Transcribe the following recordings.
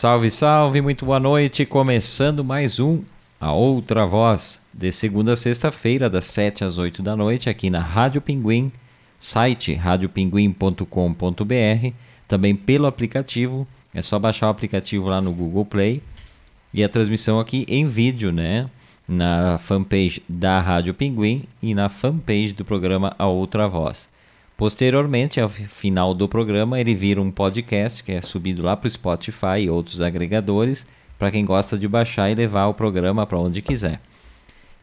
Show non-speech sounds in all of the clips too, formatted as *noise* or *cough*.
Salve, salve, muito boa noite. Começando mais um A Outra Voz, de segunda a sexta-feira, das 7 às 8 da noite, aqui na Rádio Pinguim, site radiopinguim.com.br, também pelo aplicativo. É só baixar o aplicativo lá no Google Play. E a transmissão aqui em vídeo, né? Na fanpage da Rádio Pinguim e na fanpage do programa A Outra Voz. Posteriormente, ao final do programa, ele vira um podcast que é subido lá para o Spotify e outros agregadores para quem gosta de baixar e levar o programa para onde quiser.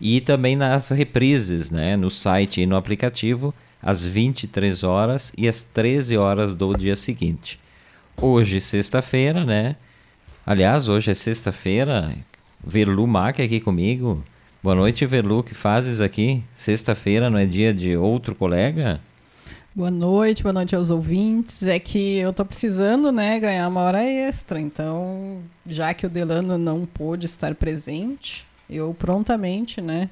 E também nas reprises, né, no site e no aplicativo, às 23 horas e às 13 horas do dia seguinte. Hoje, sexta-feira, né? Aliás, hoje é sexta-feira. Verlu Mac aqui comigo. Boa noite, Verlu. que fazes aqui? Sexta-feira não é dia de outro colega? Boa noite, boa noite aos ouvintes. É que eu tô precisando, né, ganhar uma hora extra. Então, já que o Delano não pôde estar presente, eu prontamente, né,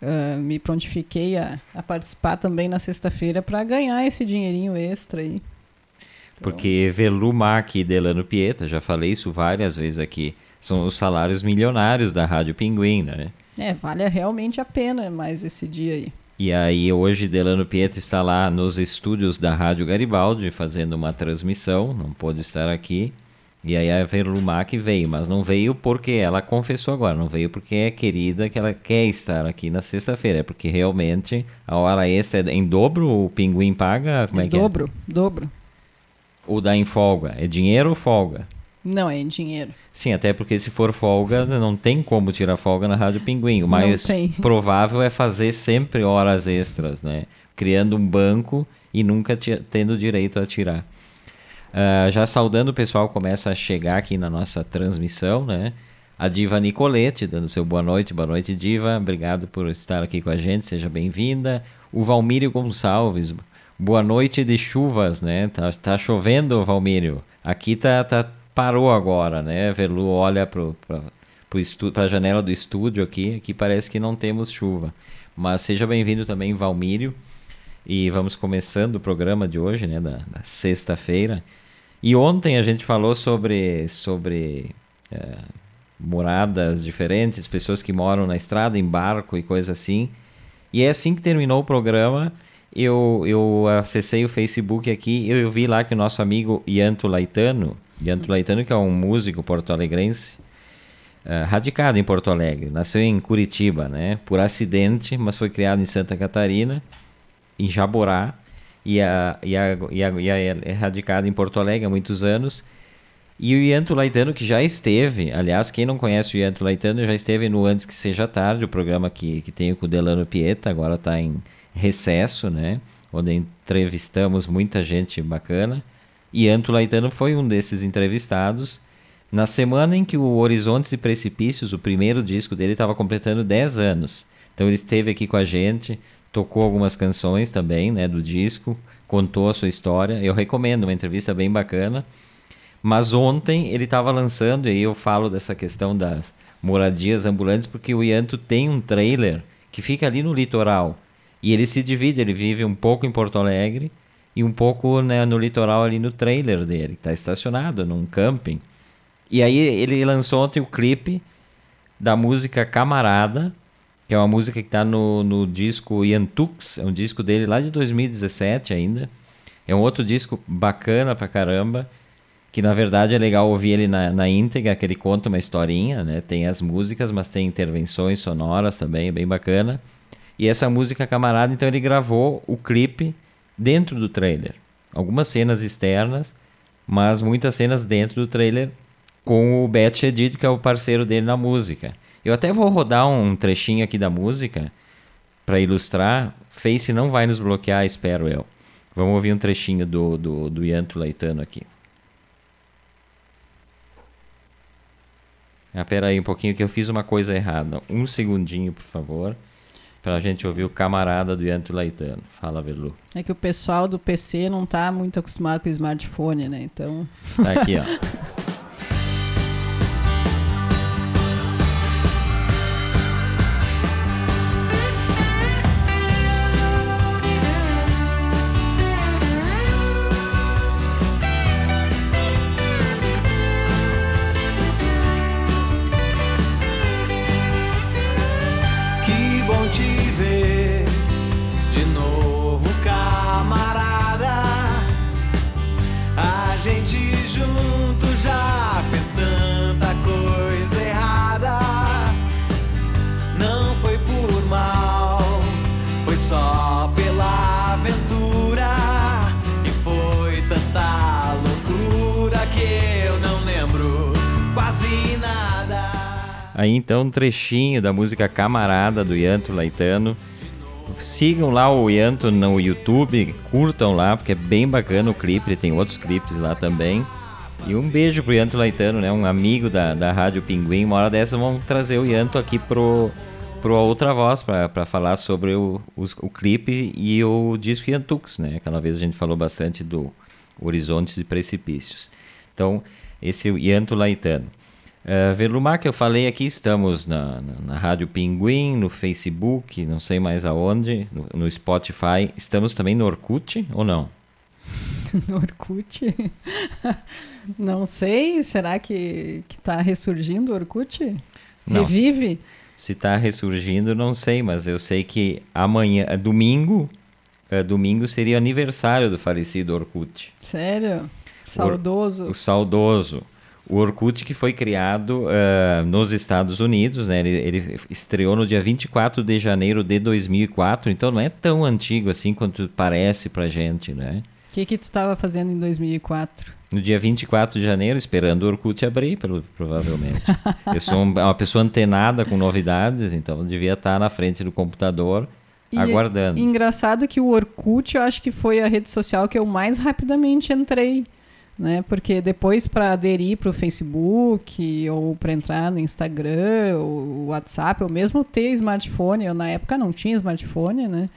uh, me prontifiquei a, a, participar também na sexta-feira para ganhar esse dinheirinho extra aí. Então... Porque Velumac e Delano Pieta, já falei isso várias vezes aqui, são os salários milionários da Rádio Pinguim, né? É, vale realmente a pena mais esse dia aí. E aí hoje Delano Pietro está lá nos estúdios da Rádio Garibaldi fazendo uma transmissão, não pôde estar aqui. E aí a Verlumac veio, mas não veio porque ela confessou agora, não veio porque é querida que ela quer estar aqui na sexta-feira, é porque realmente a hora extra é em dobro, o pinguim paga, como é, é que dobro, é? Dobro, dobro. Ou dá em folga? É dinheiro ou folga? Não, é em dinheiro. Sim, até porque se for folga, não tem como tirar folga na Rádio Pinguim. O mais *laughs* provável é fazer sempre horas extras, né? Criando um banco e nunca tendo direito a tirar. Uh, já saudando o pessoal começa a chegar aqui na nossa transmissão, né? A Diva Nicolete, dando seu boa noite. Boa noite, Diva. Obrigado por estar aqui com a gente. Seja bem-vinda. O Valmírio Gonçalves. Boa noite de chuvas, né? Tá, tá chovendo, Valmírio. Aqui tá, tá parou agora, né? Velu olha para a janela do estúdio aqui, aqui parece que não temos chuva. Mas seja bem-vindo também, Valmírio. E vamos começando o programa de hoje, né? Da, da sexta-feira. E ontem a gente falou sobre, sobre é, moradas diferentes, pessoas que moram na estrada, em barco e coisa assim. E é assim que terminou o programa. Eu, eu acessei o Facebook aqui e eu vi lá que o nosso amigo Ianto Laitano, Leandro Laitano, que é um músico porto-alegrense, uh, radicado em Porto Alegre. Nasceu em Curitiba, né? Por acidente, mas foi criado em Santa Catarina, em Jaborá, e, a, e, a, e, a, e é radicado em Porto Alegre há muitos anos. E o Ianto Laitano, que já esteve, aliás, quem não conhece o Ianto Laitano, já esteve no Antes Que Seja Tarde, o programa que, que tem com o Delano Pieta, agora está em recesso, né? Onde entrevistamos muita gente bacana. E Anto Laitano foi um desses entrevistados. Na semana em que o Horizontes e Precipícios, o primeiro disco dele, estava completando 10 anos. Então ele esteve aqui com a gente, tocou algumas canções também né, do disco, contou a sua história. Eu recomendo, uma entrevista bem bacana. Mas ontem ele estava lançando, e eu falo dessa questão das moradias ambulantes, porque o Ianto tem um trailer que fica ali no litoral. E ele se divide, ele vive um pouco em Porto Alegre e um pouco né, no litoral ali no trailer dele, que está estacionado num camping. E aí ele lançou ontem o clipe da música Camarada, que é uma música que está no, no disco Yantux, é um disco dele lá de 2017 ainda. É um outro disco bacana pra caramba, que na verdade é legal ouvir ele na, na íntegra, que ele conta uma historinha, né? Tem as músicas, mas tem intervenções sonoras também, é bem bacana. E essa música Camarada, então ele gravou o clipe dentro do trailer. Algumas cenas externas, mas muitas cenas dentro do trailer com o Beth Edith, que é o parceiro dele na música. Eu até vou rodar um trechinho aqui da música para ilustrar. Face não vai nos bloquear, espero eu. Vamos ouvir um trechinho do, do, do Yanto Leitano aqui. Ah, pera aí um pouquinho que eu fiz uma coisa errada. Um segundinho, por favor pra gente ouvir o camarada do Yanto Laitano. Fala, Velu. É que o pessoal do PC não tá muito acostumado com o smartphone, né? Então. Tá aqui, ó. *laughs* Aí então um trechinho da música Camarada do Yanto Laitano. Sigam lá o Yanto no YouTube, curtam lá, porque é bem bacana o clipe, tem outros clipes lá também. E um beijo pro Yanto Laitano, né? Um amigo da, da Rádio Pinguim. Uma hora dessa vamos trazer o Yanto aqui pro, pro Outra Voz para falar sobre o, o, o, clipe e o disco Yantux, né? Aquela vez a gente falou bastante do Horizontes e Precipícios. Então, esse é o Yanto Laitano. Uh, Velumar, que eu falei aqui, estamos na, na, na, Rádio Pinguim, no Facebook, não sei mais aonde, no, no Spotify. Estamos também no Orkut ou não? *laughs* no Orkut? *laughs* não sei, será que está ressurgindo o Orkut? Não, Revive? Se está ressurgindo, não sei, mas eu sei que amanhã, é domingo, é, domingo seria aniversário do falecido Orkut. Sério? Saudoso. O, o saudoso. O Orkut que foi criado uh, nos Estados Unidos, né? Ele, ele, estreou no dia 24 de janeiro de 2004, então não é tão antigo assim quanto parece pra gente, né? O que que tu estava fazendo em 2004? No dia 24 de janeiro, esperando o Orkut abrir, provavelmente. *laughs* eu sou uma pessoa antenada com novidades, então devia estar na frente do computador e aguardando. Engraçado que o Orkut, eu acho que foi a rede social que eu mais rapidamente entrei né? Porque depois para aderir para o Facebook ou para entrar no Instagram, ou WhatsApp, ou mesmo ter smartphone, eu na época não tinha smartphone, né?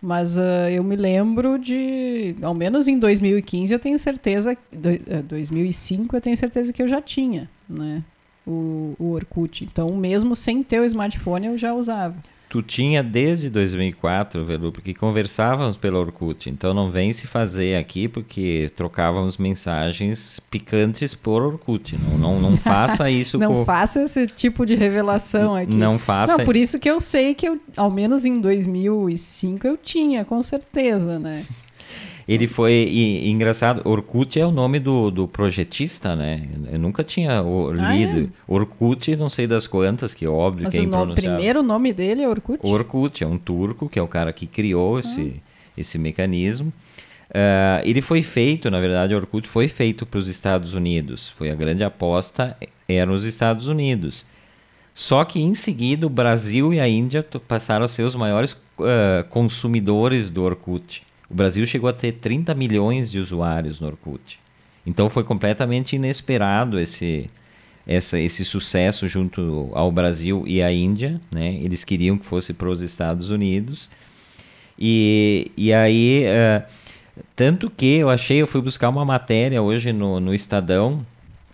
Mas uh, eu me lembro de, ao menos em 2015, eu tenho certeza, do, uh, 2005 eu tenho certeza que eu já tinha, né? O, o Orkut. Então, mesmo sem ter o smartphone, eu já usava tu tinha desde 2004, Velu, porque conversávamos pelo Orkut. Então não vem se fazer aqui porque trocávamos mensagens picantes por Orkut. Não, não, não *laughs* faça isso. não faça esse tipo de revelação aqui. Não faça. Não, por isso que eu sei que eu, ao menos em 2005 eu tinha, com certeza, né? Ele foi e, e, engraçado. Orkut é o nome do, do projetista, né? Eu nunca tinha o, ah, lido. É? Orkut, não sei das quantas, que é óbvio Mas que é o primeiro nome dele é Orkut? Orkut, é um turco, que é o cara que criou esse, ah. esse mecanismo. Uh, ele foi feito, na verdade, o Orkut foi feito para os Estados Unidos. Foi a grande aposta, eram os Estados Unidos. Só que em seguida o Brasil e a Índia passaram a ser os maiores uh, consumidores do Orkut. O Brasil chegou a ter 30 milhões de usuários no Orkut. Então foi completamente inesperado esse, essa, esse sucesso junto ao Brasil e à Índia. Né? Eles queriam que fosse para os Estados Unidos. E, e aí, uh, tanto que eu achei, eu fui buscar uma matéria hoje no, no Estadão,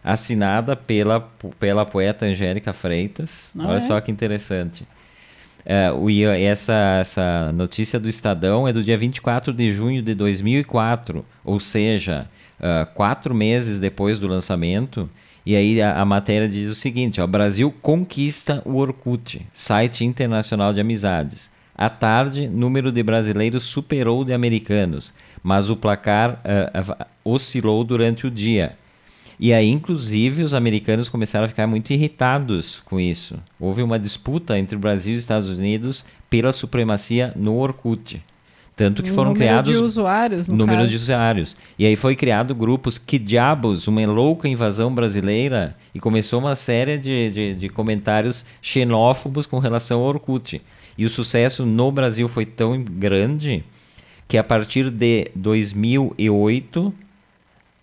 assinada pela, pela poeta Angélica Freitas. Ah, Olha é? só que interessante. É, essa, essa notícia do Estadão é do dia 24 de junho de 2004, ou seja, uh, quatro meses depois do lançamento. E aí a, a matéria diz o seguinte: ó, Brasil conquista o Orkut, site internacional de amizades. À tarde, número de brasileiros superou o de americanos, mas o placar uh, oscilou durante o dia. E aí, inclusive, os americanos começaram a ficar muito irritados com isso. Houve uma disputa entre o Brasil e os Estados Unidos pela supremacia no Orkut. Tanto que foram número criados. De usuários, no Número caso. de usuários. E aí foi criado grupos Que Diabos, uma louca invasão brasileira. E começou uma série de, de, de comentários xenófobos com relação ao Orkut. E o sucesso no Brasil foi tão grande que a partir de 2008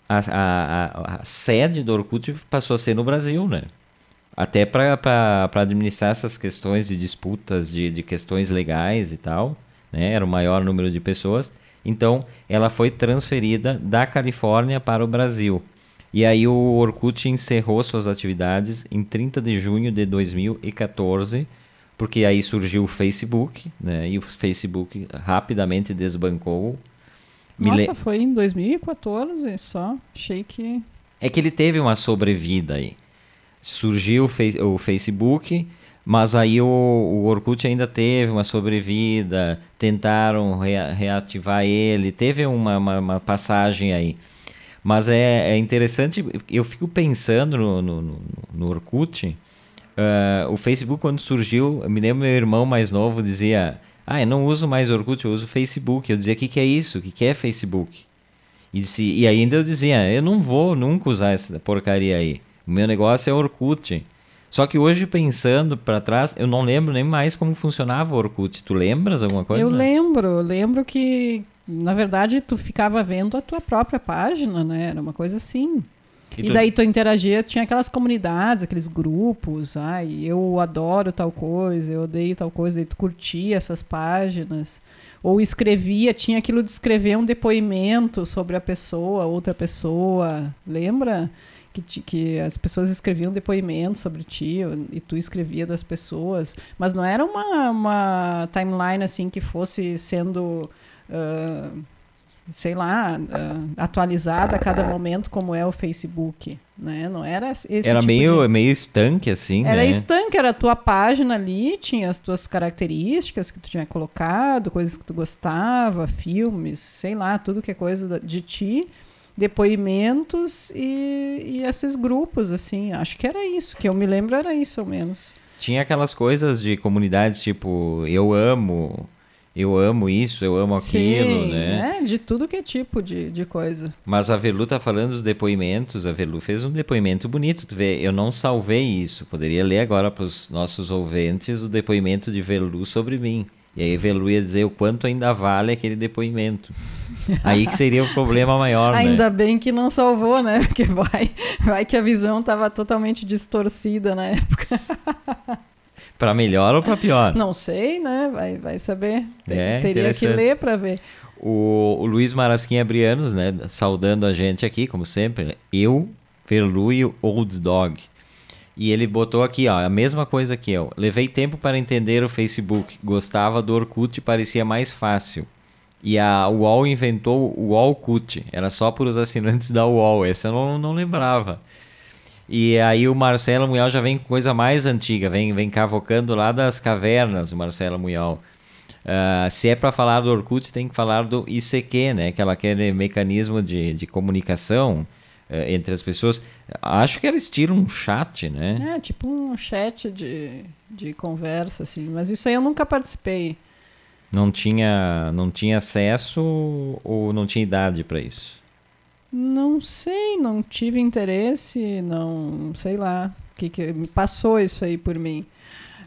a, a, a, sede do Orkut passou a ser no Brasil, né? Até para administrar essas questões de disputas, de, de questões legais e tal, né? Era o maior número de pessoas. Então, ela foi transferida da Califórnia para o Brasil. E aí o Orkut encerrou suas atividades em 30 de junho de 2014, porque aí surgiu o Facebook, né? E o Facebook rapidamente desbancou nossa, foi em 2014 só. Achei que. É que ele teve uma sobrevida aí. Surgiu o, Facebook, mas aí o, o Orkut ainda teve uma sobrevida. Tentaram rea reativar ele. Teve uma, uma, uma, passagem aí. Mas é, é interessante, eu fico pensando no, no, no, no Orkut. Uh, o Facebook, quando surgiu, eu me lembro meu irmão mais novo dizia ah, eu não uso mais Orkut, eu uso Facebook. Eu dizia, o que, que é isso? O que, que é Facebook? E, disse, e ainda eu dizia, eu não vou nunca usar essa porcaria aí. O meu negócio é Orkut. Só que hoje, pensando para trás, eu não lembro nem mais como funcionava o Orkut. Tu lembras alguma coisa? Eu lembro. Eu lembro que, na verdade, tu ficava vendo a tua própria página, né? Era uma coisa assim. E, e daí tu interagia, tinha aquelas comunidades, aqueles grupos, ai, eu adoro tal coisa, eu odeio tal coisa, e tu curtia essas páginas. Ou escrevia, tinha aquilo de escrever um depoimento sobre a pessoa, outra pessoa, lembra? Que, que as pessoas escreviam depoimentos sobre ti e tu escrevia das pessoas, mas não era uma, uma timeline assim que fosse sendo uh, sei lá, uh, atualizada a cada momento, como é o Facebook. Né? Não era esse Era tipo meio, de... meio estanque, assim. Era né? estanque, era a tua página ali, tinha as tuas características que tu tinha colocado, coisas que tu gostava, filmes, sei lá, tudo que é coisa de ti, depoimentos e, e esses grupos, assim. Acho que era isso, que eu me lembro era isso ao menos. Tinha aquelas coisas de comunidades tipo, eu amo eu amo isso, eu amo aquilo, Sim, né? É, de tudo que é tipo de, de coisa. Mas a Velu tá falando dos depoimentos, a Velu fez um depoimento bonito, tu vê, eu não salvei isso, poderia ler agora para os nossos ouvintes o depoimento de Velu sobre mim. E aí Velu ia dizer o quanto ainda vale aquele depoimento. Aí que seria o problema maior, né? Ainda né? bem que não salvou, né? Porque vai, vai que a visão estava totalmente distorcida na época. *laughs* Para melhor ou para pior? Não sei, né? Vai, vai saber. É, Teria que ler para ver. O, o Luiz Marasquinha Brianos, né? Saudando a gente aqui, como sempre. Né? Eu, Verlu e o Old Dog. E ele botou aqui, ó, a mesma coisa que eu. Levei tempo para entender o Facebook. Gostava do Orkut e parecia mais fácil. E a UOL inventou o Orkut. Era só para os assinantes da UOL. Essa eu não, não lembrava. E aí o Marcelo Munhal já vem com coisa mais antiga, vem, vem cavocando lá das cavernas, o Marcelo Munhal. Uh, se é para falar do Orkut, tem que falar do ICQ, né? Aquela, aquele mecanismo de, de comunicação uh, entre as pessoas. Acho que era estilo um chat, né? É, tipo um chat de, de conversa, assim. Mas isso aí eu nunca participei. Não tinha, não tinha acesso ou não tinha idade para isso? Não sei, não tive interesse, não sei lá, que que passou isso aí por mim.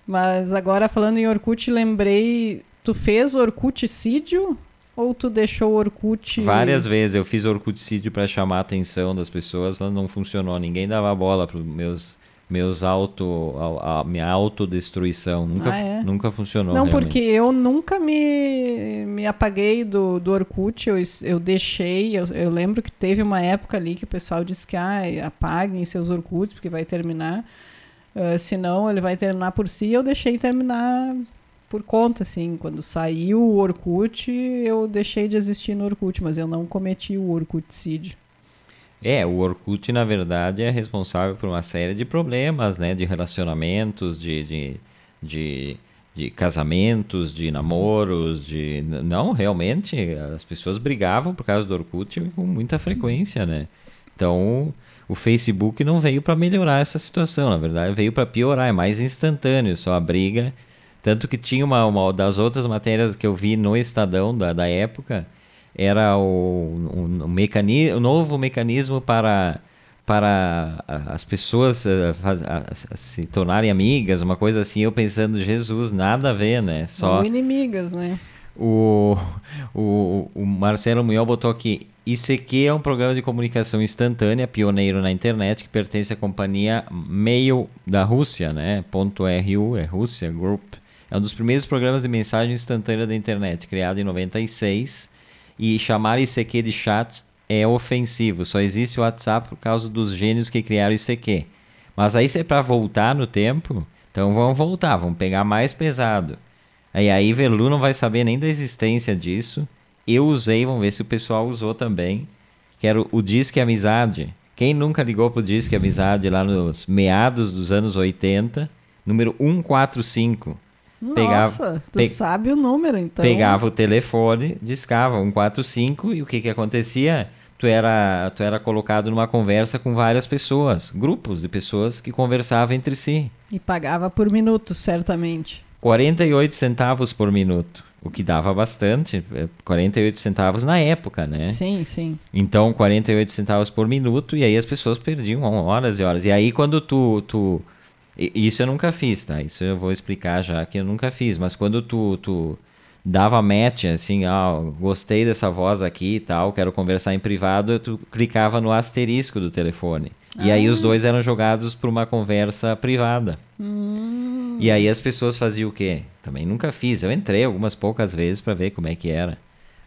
Mas agora falando em Orkut, lembrei, tu fez Orkuticídio ou tu deixou Orkut Várias vezes eu fiz Orkuticídio para chamar a atenção das pessoas, mas não funcionou, ninguém dava bola para meus meus auto a, a minha autodestruição nunca ah, é? nunca funcionou não realmente. porque eu nunca me, me apaguei do, do Orkut eu, eu deixei eu, eu lembro que teve uma época ali que o pessoal disse que ah, apaguem seus Orkuts porque vai terminar uh, senão ele vai terminar por si eu deixei terminar por conta assim quando saiu o Orkut eu deixei de existir no Orkut mas eu não cometi o Orkuticídio é, o Orkut, na verdade, é responsável por uma série de problemas, né? De relacionamentos, de, de, de, de casamentos, de namoros, de... Não, realmente, as pessoas brigavam por causa do Orkut com muita frequência, né? Então, o Facebook não veio para melhorar essa situação, na verdade, veio para piorar, é mais instantâneo, só a briga. Tanto que tinha uma, uma das outras matérias que eu vi no Estadão da, da época era o, o, mecanismo, o novo mecanismo para, para as pessoas a, se tornarem amigas, uma coisa assim. Eu pensando, Jesus, nada a ver, né? Só Ou inimigas, né? O, o, o Marcelo Munhol botou aqui: ICQ é um programa de comunicação instantânea, pioneiro na internet, que pertence à companhia Mail da Rússia, né? .ru, é Rússia Group. É um dos primeiros programas de mensagem instantânea da internet, criado em 96 e chamar ICQ de chat é ofensivo. Só existe o WhatsApp por causa dos gênios que criaram ICQ. Mas aí se é para voltar no tempo, então vamos voltar, vamos pegar mais pesado. Aí aí Velu não vai saber nem da existência disso. Eu usei, vamos ver se o pessoal usou também. Que era o Disque Amizade. Quem nunca ligou pro Disque Amizade lá nos meados dos anos 80? Número 145. Nossa, tu pe sabe o número, então. Pegava o telefone, discava 145 e o que que acontecia? Tu era, tu era colocado numa conversa com várias pessoas, grupos de pessoas que conversavam entre si. E pagava por minuto, certamente. 48 centavos por minuto, o que dava bastante, 48 é, centavos na época, né? Sim, sim. Então, 48 centavos por minuto e aí as pessoas perdiam horas e horas. E aí quando tu, tu Isso eu nunca fiz, tá? Isso eu vou explicar já que eu nunca fiz. Mas quando tu, tu dava match, assim, ah, gostei dessa voz aqui e tal, quero conversar em privado, tu clicava no asterisco do telefone. Ah. E aí os ah. dois eram jogados para uma conversa privada. Hum. E aí as pessoas faziam o quê? Também nunca fiz. Eu entrei algumas poucas vezes para ver como é que era.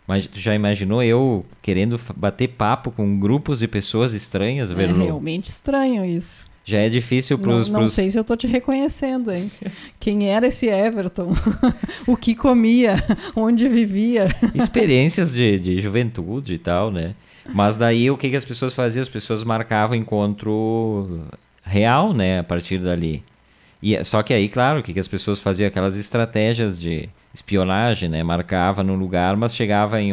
Mas tu já imaginou eu querendo bater papo com grupos de pessoas estranhas, É realmente estranho isso. Já é difícil para os. Não, não sei se eu tô te reconhecendo, hein? Quem era esse Everton? *laughs* o que comia? Onde vivia? Experiências de, de juventude e tal, né? Mas daí o que, que as pessoas faziam? As pessoas marcavam encontro real, né? A partir dali. E, só que aí, claro, o que, que as pessoas faziam? Aquelas estratégias de espionagem, né? Marcava no lugar, mas chegava em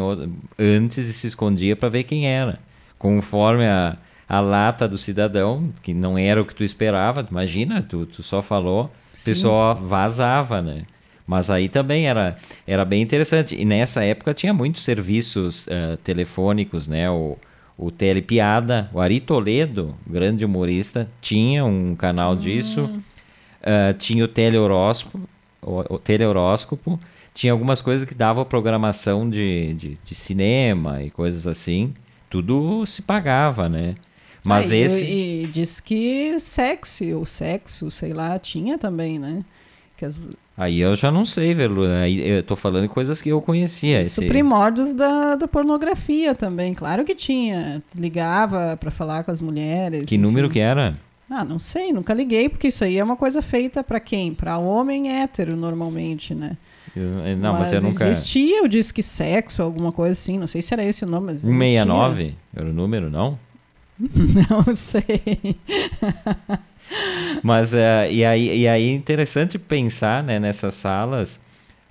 antes e se escondia para ver quem era. Conforme a a lata do cidadão, que não era o que tu esperava, imagina, tu, tu só falou, o pessoal vazava, né? Mas aí também era, era bem interessante. E nessa época tinha muitos serviços uh, telefônicos, né? O, o Telepiada, o Ari Toledo, grande humorista, tinha um canal disso. Uh, tinha o Telehoróscopo, o, o. Tinha algumas coisas que davam programação de, de, de cinema e coisas assim. Tudo se pagava, né? Mas esse. E, e diz que sexo, ou sexo, sei lá, tinha também, né? As... Aí eu já não sei, Velu. Aí eu tô falando de coisas que eu conhecia. Isso, esse... primórdios da, da pornografia também. Claro que tinha. Ligava para falar com as mulheres. Que enfim. número que era? Ah, não sei, nunca liguei, porque isso aí é uma coisa feita para quem? Para homem hétero, normalmente, né? Eu, não, mas, mas eu nunca. Existia o disque sexo, alguma coisa assim, não sei se era esse o nome, mas. 169 era o número, não? *laughs* Não sei. Mas uh, e, aí, e aí é interessante pensar né, nessas salas.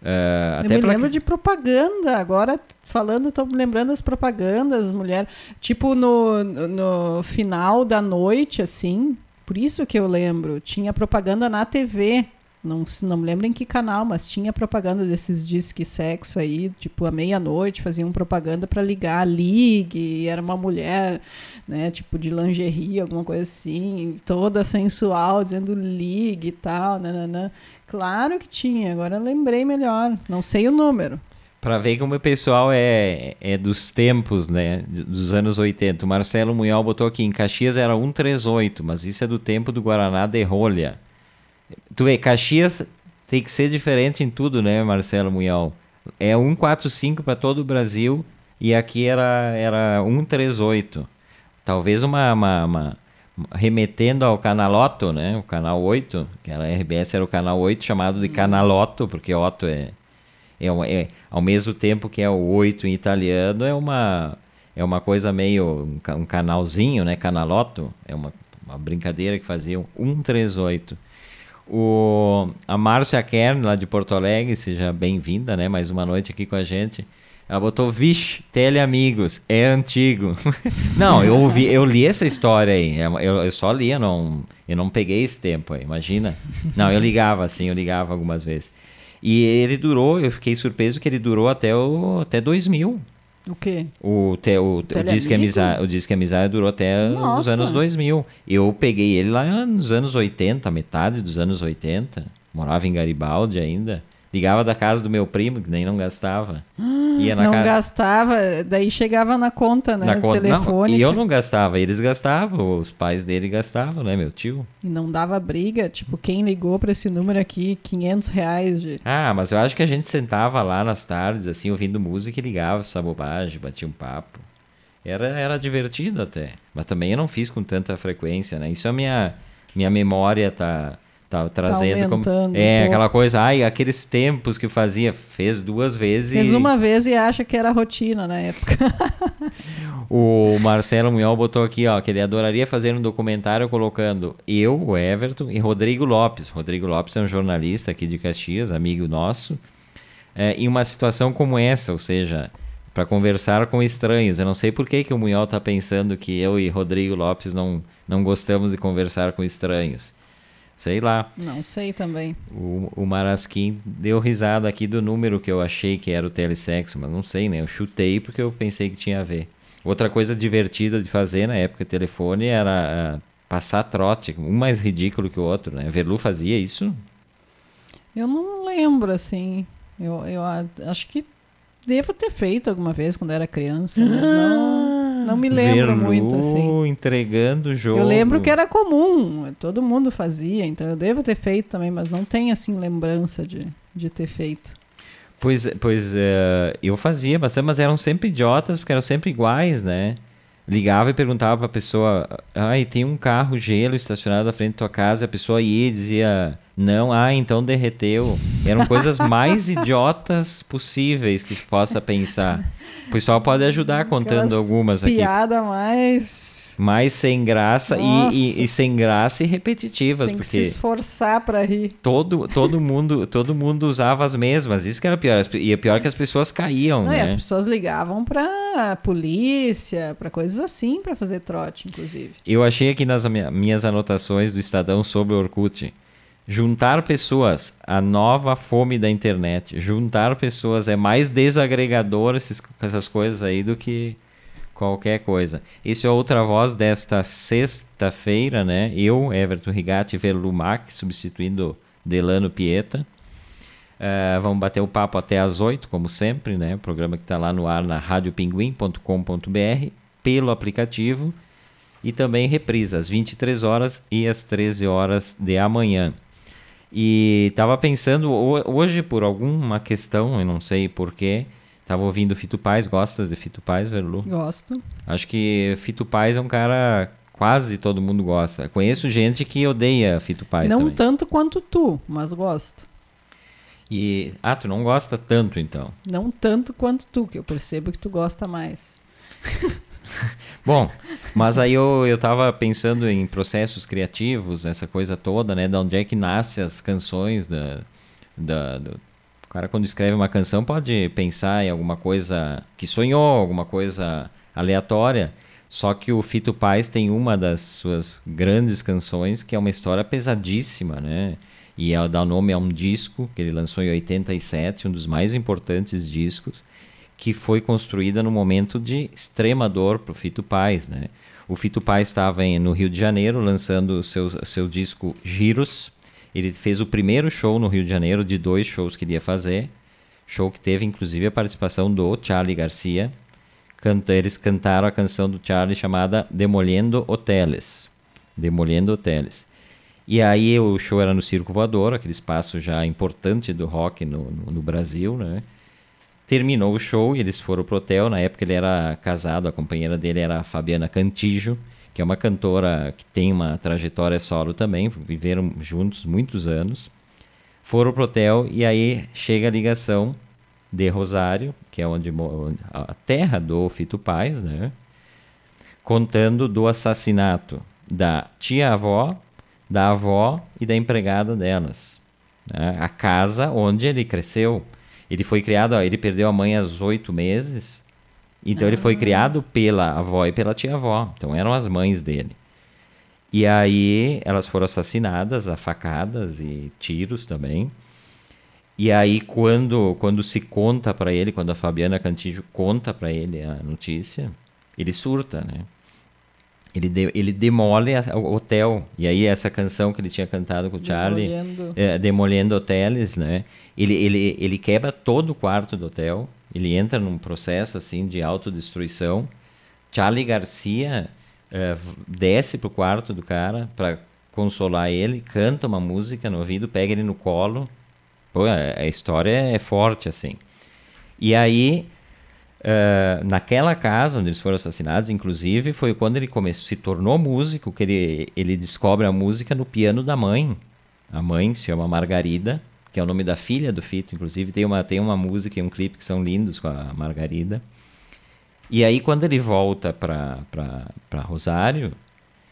Uh, até Eu me lembro que... de propaganda. Agora, falando, estou me lembrando das propagandas, mulher. Tipo, no, no final da noite, assim. Por isso que eu lembro. Tinha propaganda na TV. Não, não me lembro em que canal, mas tinha propaganda desses disque sexo aí, tipo, à meia-noite faziam propaganda para ligar, ligue, era uma mulher, né, tipo de lingerie, alguma coisa assim, toda sensual, dizendo ligue e tal, nananã. Claro que tinha, agora lembrei melhor, não sei o número. Para ver como o pessoal é, é dos tempos, né? Dos anos 80. O Marcelo Munhol botou aqui, em Caxias era 138, mas isso é do tempo do Guaraná de rolha. Tu vê, Caxias tem que ser diferente em tudo, né, Marcelo Munhol? É 145 para todo o Brasil e aqui era, era 138. Talvez uma, uma, uma, remetendo ao Canaloto, né? O canal 8, que era a RBS era o canal 8, chamado de Canaloto, porque Otto é, é, é ao mesmo tempo que é o 8 em italiano, é uma é uma coisa meio um, um canalzinho, né? Canaloto, é uma, uma brincadeira que faziam 138. O, a Márcia Kern, lá de Porto Alegre, seja bem-vinda, né? Mais uma noite aqui com a gente. Ela botou, vixe, teleamigos, é antigo. *laughs* não, eu, ouvi, eu li essa história aí. É, eu, eu só li, eu não, eu não peguei esse tempo aí, imagina. Não, eu ligava assim, eu ligava algumas vezes. E ele durou, eu fiquei surpreso que ele durou até, o, até 2000. O quê? O, te, o, o, Disque Amizade, o Disque Amizade durou até Nossa. os anos 2000. Eu peguei ele lá nos anos 80, metade dos anos 80. Morava em Garibaldi ainda. Ligava da casa do meu primo, que nem não gastava. Hum, Ia na não casa... gastava, daí chegava na conta, né? Na conta, telefone. E eu não gastava, eles gastavam, os pais dele gastavam, né, meu tio? E não dava briga, tipo, quem ligou para esse número aqui, 500 reais de... Ah, mas eu acho que a gente sentava lá nas tardes, assim, ouvindo música e ligava essa bobagem, batia um papo. Era, era divertido até, mas também eu não fiz com tanta frequência, né? Isso é a minha, minha memória tá Tá, trazendo tá como. É, aquela coisa, ai, aqueles tempos que fazia, fez duas vezes. Fez e... uma vez e acha que era rotina na época. *laughs* o Marcelo Munhol botou aqui, ó, que ele adoraria fazer um documentário colocando eu, o Everton e Rodrigo Lopes. Rodrigo Lopes é um jornalista aqui de Caxias, amigo nosso, é, em uma situação como essa, ou seja, para conversar com estranhos. Eu não sei por que, que o Munhol tá pensando que eu e Rodrigo Lopes não, não gostamos de conversar com estranhos. Sei lá. Não sei também. O, o Marasquim deu risada aqui do número que eu achei que era o telesexo, mas não sei, né? Eu chutei porque eu pensei que tinha a ver. Outra coisa divertida de fazer na época de telefone era uh, passar trote, um mais ridículo que o outro, né? Verlu fazia isso? Eu não lembro, assim. Eu, eu acho que devo ter feito alguma vez quando era criança, mas não, não me lembro Verlu muito, assim. entregando o jogo. Eu lembro que era comum, todo mundo fazia, então eu devo ter feito também, mas não tenho, assim, lembrança de, de ter feito. Pois, pois uh, eu fazia bastante, mas eram sempre idiotas, porque eram sempre iguais, né? ligava e perguntava para a pessoa: ai, tem um carro gelo estacionado à frente da tua casa. A pessoa ia e dizia: não, ah, então derreteu. Eram coisas mais *laughs* idiotas possíveis que se possa pensar. O pessoal pode ajudar contando Aquelas algumas aqui. Piada mais. Mais sem graça e, e, e, sem graça e repetitivas. Tem que se esforçar para rir. Todo, todo, mundo, todo mundo usava as mesmas. Isso que era pior. E é pior que as pessoas caíam. Não, né? as pessoas ligavam para polícia, para coisas assim, para fazer trote, inclusive. Eu achei aqui nas minhas anotações do Estadão sobre o Orkut Juntar pessoas, a nova fome da internet. Juntar pessoas é mais desagregador esses, essas coisas aí do que qualquer coisa. Esse é outra voz desta sexta-feira, né? Eu, Everton Rigatti Velumac, substituindo Delano Pieta. Uh, vamos bater o papo até às 8, como sempre, né? O programa que está lá no ar na radiopinguim.com.br, pelo aplicativo e também reprisa às 23 horas e às 13 horas de amanhã. E tava pensando, hoje por alguma questão, eu não sei porquê, tava ouvindo Fito Paz, gostas de Fito Paz, Verlu? Gosto. Acho que Fito Paz é um cara quase todo mundo gosta. Conheço gente que odeia Fito Paz Não também. tanto quanto tu, mas gosto. E ah, tu não gosta tanto então? Não tanto quanto tu, que eu percebo que tu gosta mais. *laughs* *laughs* Bom, mas aí eu, eu tava pensando em processos criativos, essa coisa toda, né? De onde é que nasce as canções da, da, do... O cara quando escreve uma canção pode pensar em alguma coisa que sonhou, alguma coisa aleatória. Só que o Fito Paz tem uma das suas grandes canções que é uma história pesadíssima, né? E é, dá nome a um disco que ele lançou em 87, um dos mais importantes discos que foi construída no momento de extrema dor para o Fito Paz, né? O Fito Paz estava no Rio de Janeiro lançando seu, seu disco Giros. Ele fez o primeiro show no Rio de Janeiro de dois shows que ele ia fazer. Show que teve inclusive a participação do Charlie Garcia. Canta, eles cantaram a canção do Charlie chamada Demolendo Hoteles. Demolendo Hoteles. E aí o show era no Circo Voador, aquele espaço já importante do rock no, no, no Brasil, né? Terminou o show e eles foram pro hotel. Na época ele era casado, a companheira dele era a Fabiana Cantijo, que é uma cantora que tem uma trajetória solo também. Viveram juntos muitos anos. Foram pro hotel e aí chega a ligação de Rosário, que é onde a terra do Fito Paz, né? Contando do assassinato da tia-avó, da avó e da empregada delas. Né? A casa onde ele cresceu. Ele foi criado, ó, ele perdeu a mãe aos oito meses. Então ah. ele foi ah. criado pela avó e pela tia-avó. Então eram as mães dele. E aí elas foram assassinadas a facadas e tiros também. E aí quando quando se conta para ele, quando a Fabiana Cantillo conta para ele a notícia, ele surta, né? Ele, de, ele demole a, o hotel. E aí essa canção que ele tinha cantado com o Charlie, Demolendo, é, Demolendo Hoteles, né? Ele, ele, ele quebra todo o quarto do hotel. Ele entra num processo assim de autodestruição. Charlie Garcia é, desce pro quarto do cara para consolar ele, canta uma música no ouvido, pega ele no colo. Pô, a, a história é forte assim. E aí Uh, naquela casa onde eles foram assassinados, inclusive, foi quando ele começou, se tornou músico, que ele, ele descobre a música no piano da mãe. A mãe se chama Margarida, que é o nome da filha do Fito, inclusive tem uma, tem uma música e um clipe que são lindos com a Margarida. E aí, quando ele volta para Rosário,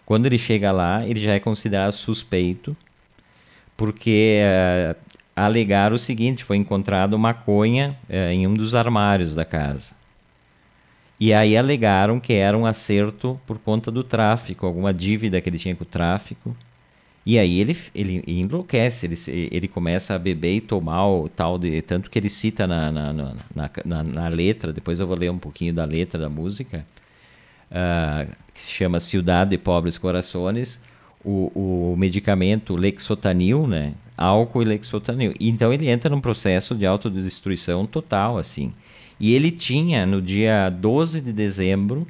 quando ele chega lá, ele já é considerado suspeito, porque uh, alegaram o seguinte: foi encontrado maconha uh, em um dos armários da casa. E aí alegaram que era um acerto por conta do tráfico, alguma dívida que ele tinha com o tráfico. E aí ele, ele enlouquece, ele, ele começa a beber e tomar o tal de. Tanto que ele cita na, na, na, na, na letra, depois eu vou ler um pouquinho da letra da música, uh, que se chama Ciudade de Pobres Corações, o, o medicamento Lexotanil, né? Álcool e Lexotanil. Então ele entra num processo de autodestruição total, assim. E ele tinha, no dia 12 de dezembro,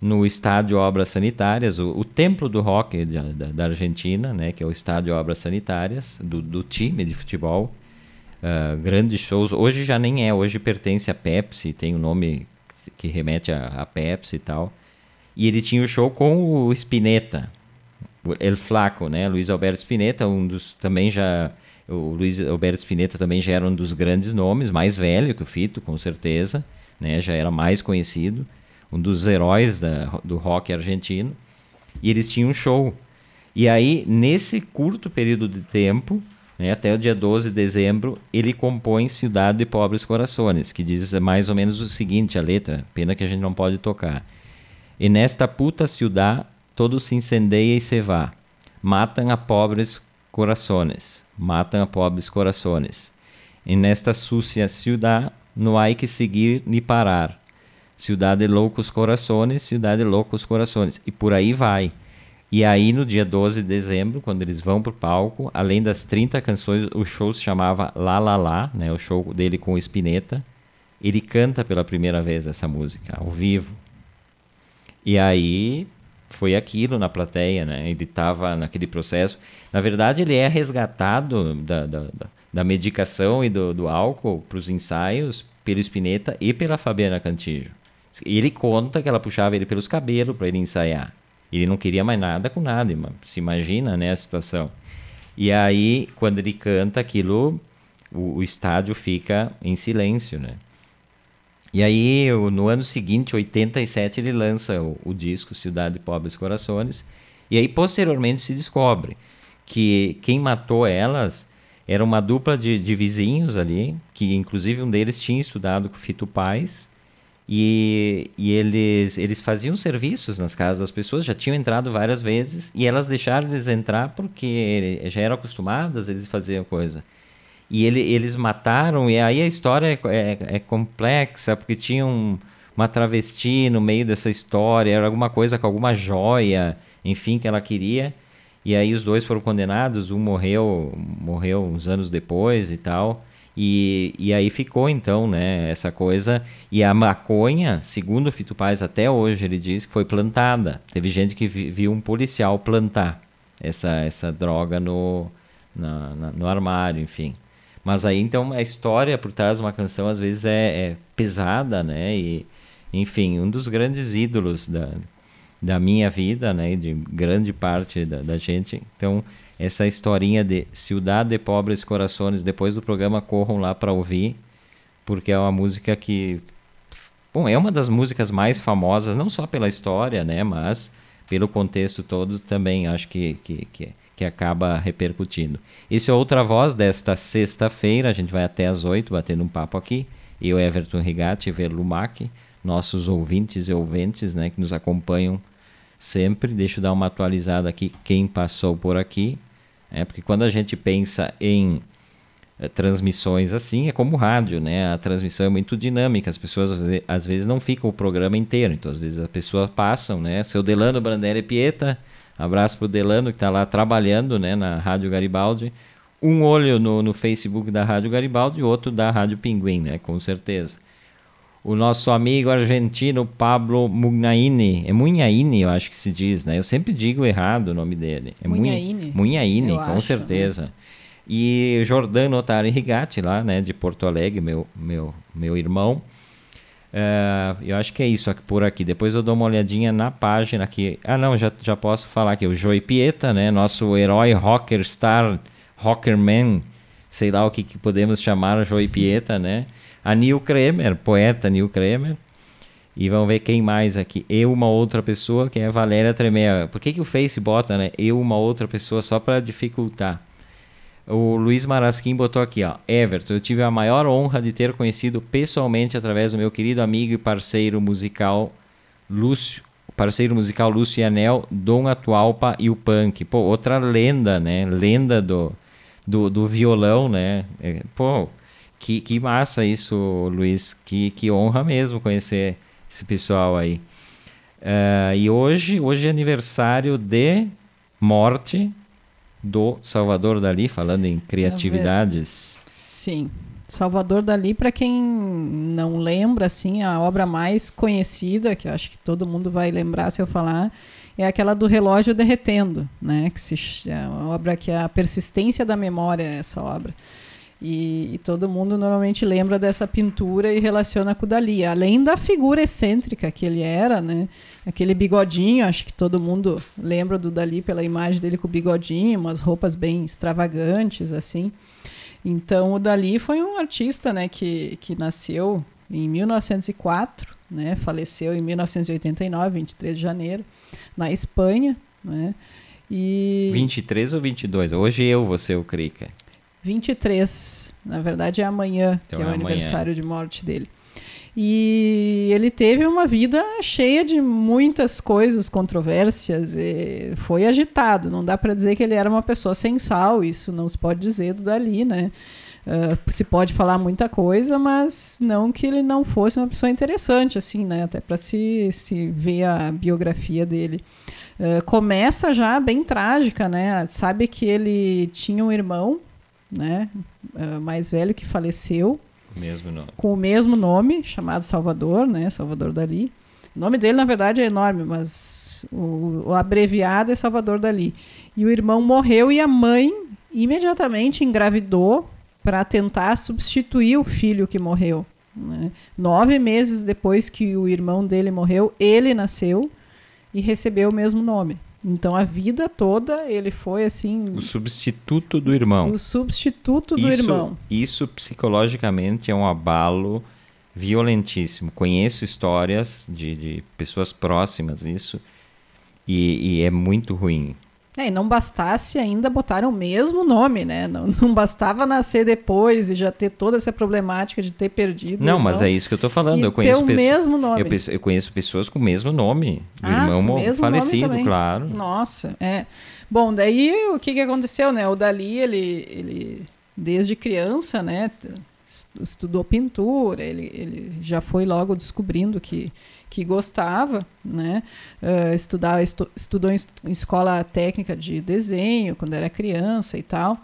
no estádio Obras Sanitárias, o, o templo do rock da, da, Argentina, né, que é o estádio Obras Sanitárias, do, do time de futebol. Uh, grandes shows. Hoje já nem é, hoje pertence a Pepsi, tem o um nome que remete a, a, Pepsi e tal. E ele tinha o show com o Spinetta, El Flaco, né? Luiz Alberto Spinetta, um dos também já o Luiz Alberto Spinetta também já era um dos grandes nomes, mais velho que o Fito, com certeza, né? Já era mais conhecido um dos heróis da, do rock argentino, e eles tinham um show. E aí, nesse curto período de tempo, né, até o dia 12 de dezembro, ele compõe Cidade de Pobres Corações, que diz mais ou menos o seguinte, a letra, pena que a gente não pode tocar. E nesta puta ciudad todo se incendeia e se vá. Matam a pobres corações, matam a pobres corações. E nesta sucia ciudad não há que seguir ni parar. Cidade Loucos Corações, Cidade Loucos Corações. E por aí vai. E aí, no dia 12 de dezembro, quando eles vão pro palco, além das 30 canções, o show se chamava La La La, né? O show dele com o Spinetta. Ele canta pela primeira vez essa música, ao vivo. E aí foi aquilo na plateia, né? Ele estava naquele processo. Na verdade, ele é resgatado da, da, da medicação e do, do álcool para os ensaios pelo Spinetta e pela Fabiana Cantillo. Ele conta que ela puxava ele pelos cabelos para ele ensaiar. Ele não queria mais nada com nada, se imagina né, a situação. E aí, quando ele canta aquilo, o, o estádio fica em silêncio, né? E aí, no ano seguinte, 87, ele lança o, o disco Cidade de Pobres Corações. E aí, posteriormente, se descobre que quem matou elas era uma dupla de, de vizinhos ali, que inclusive um deles tinha estudado com Fito Paz e, e eles, eles faziam serviços nas casas das pessoas, já tinham entrado várias vezes, e elas deixaram eles entrar porque já eram acostumadas, eles faziam coisa. E ele, eles mataram, e aí a história é, é, é complexa, porque tinha um, uma travesti no meio dessa história, era alguma coisa com alguma joia, enfim, que ela queria. E aí os dois foram condenados, um morreu, morreu uns anos depois e tal. E, e aí ficou então, né, essa coisa. E a maconha, segundo o Fito Paz, até hoje ele diz que foi plantada. Teve gente que viu um policial plantar essa, essa droga no, na, na, no armário, enfim. Mas aí então a história por trás de uma canção às vezes é, é pesada, né? E, enfim, um dos grandes ídolos da, da minha vida, né? De grande parte da, da gente. Então essa historinha de Ciudad de Pobres Corações, depois do programa corram lá para ouvir, porque é uma música que bom, é uma das músicas mais famosas, não só pela história, né, mas pelo contexto todo também acho que, que, que, que acaba repercutindo. Esse é outra voz desta sexta-feira, a gente vai até às oito batendo um papo aqui. Eu, Everton Rigatti, Verlumac, nossos ouvintes e ouventes né, que nos acompanham sempre. Deixa eu dar uma atualizada aqui, quem passou por aqui. É, porque quando a gente pensa em é, transmissões assim, é como rádio, né? A transmissão é muito dinâmica, as pessoas às vezes não ficam o programa inteiro, então às vezes as pessoas passam, né? Seu Delano Brandelli Pieta, abraço pro Delano que está lá trabalhando, né, na Rádio Garibaldi. Um olho no, no Facebook da Rádio Garibaldi e outro da Rádio Pinguim, né? Com certeza o nosso amigo argentino Pablo Mugnaini. É Munhaine, eu acho que se diz, né? Eu sempre digo errado o nome dele. É Munhaine. Munhaine, com acho, certeza. Né? E Jordano Otari Rigatti, lá, né, de Porto Alegre, meu, meu, meu irmão. Uh, eu acho que é isso por aqui. Depois eu dou uma olhadinha na página aqui. Ah, não, já, já posso falar aqui. O Joey Pieta, né? Nosso herói rocker star, rockerman, sei lá o que, que podemos chamar Joey Pieta, né? a Neil Kremer, poeta Neil Kremer. E vamos ver quem mais aqui. Eu, uma outra pessoa, que é a Valéria Tremel. Por que, que o Face bota, né? Eu, uma outra pessoa, só para dificultar? O Luiz Marasquim botou aqui, ó. Everton, eu tive a maior honra de ter conhecido pessoalmente através do meu querido amigo e parceiro musical Lúcio, parceiro musical Lúcio Anel, Dom Atualpa e o Punk. Pô, outra lenda, né? Lenda do, do, do violão, né? É, pô, que, que massa isso, Luiz. Que, que honra mesmo conhecer esse pessoal aí. Uh, e hoje, hoje é aniversário de morte do Salvador Dali, falando em criatividades. Sim. Salvador Dali, para quem não lembra, assim, a obra mais conhecida, que acho que todo mundo vai lembrar se eu falar, é aquela do relógio derretendo, né? Que se, é uma obra que é a persistência da memória, essa obra. E, e, todo mundo normalmente lembra dessa pintura e relaciona com o Dali. Além da figura excêntrica que ele era, né? Aquele bigodinho, acho que todo mundo lembra do Dali pela imagem dele com o bigodinho, umas roupas bem extravagantes, assim. Então, o Dali foi um artista né, que, que nasceu em 1904, né, faleceu em 1989, 23 de janeiro, na Espanha. Né, e 23 ou 22? Hoje eu vou ser o Krika. 23. Na verdade, é amanhã, então que é, é o amanhã. aniversário de morte dele. E ele teve uma vida cheia de muitas coisas, controvérsias, foi agitado. Não dá para dizer que ele era uma pessoa sem sal, isso não se pode dizer do Dali, né? Uh, se pode falar muita coisa, mas não que ele não fosse uma pessoa interessante, assim, né? Até para se, se ver a biografia dele. Uh, começa já bem trágica, né? Sabe que ele tinha um irmão, né? Uh, mais velho que faleceu mesmo nome. Com o mesmo nome, chamado Salvador, né? Salvador Dali. O nome dele, na verdade, é enorme, mas o, o abreviado é Salvador Dali. E o irmão morreu e a mãe imediatamente engravidou para tentar substituir o filho que morreu. Né? Nove meses depois que o irmão dele morreu, ele nasceu e recebeu o mesmo nome. Então a vida toda ele foi assim. O substituto do irmão. O substituto do isso, irmão. Isso psicologicamente é um abalo violentíssimo. Conheço histórias de, de pessoas próximas isso e, e é muito ruim. É, e não bastasse ainda botar o mesmo nome, né? Não, *laughs* não bastava nascer depois e já ter toda essa problemática de ter perdido. Não, mas é isso que eu estou falando. Eu conheço ter o mesmo nome. Eu, eu, conheço pessoas com o mesmo nome. Do ah, irmão mesmo falecido, claro. Nossa, é. Bom, daí o que, que aconteceu, né? O Dali, ele, ele desde criança, né? Estudou pintura, ele, ele já foi logo descobrindo que que gostava, né? Uh, estudar, estu, estudou em, em escola técnica de desenho quando era criança e tal.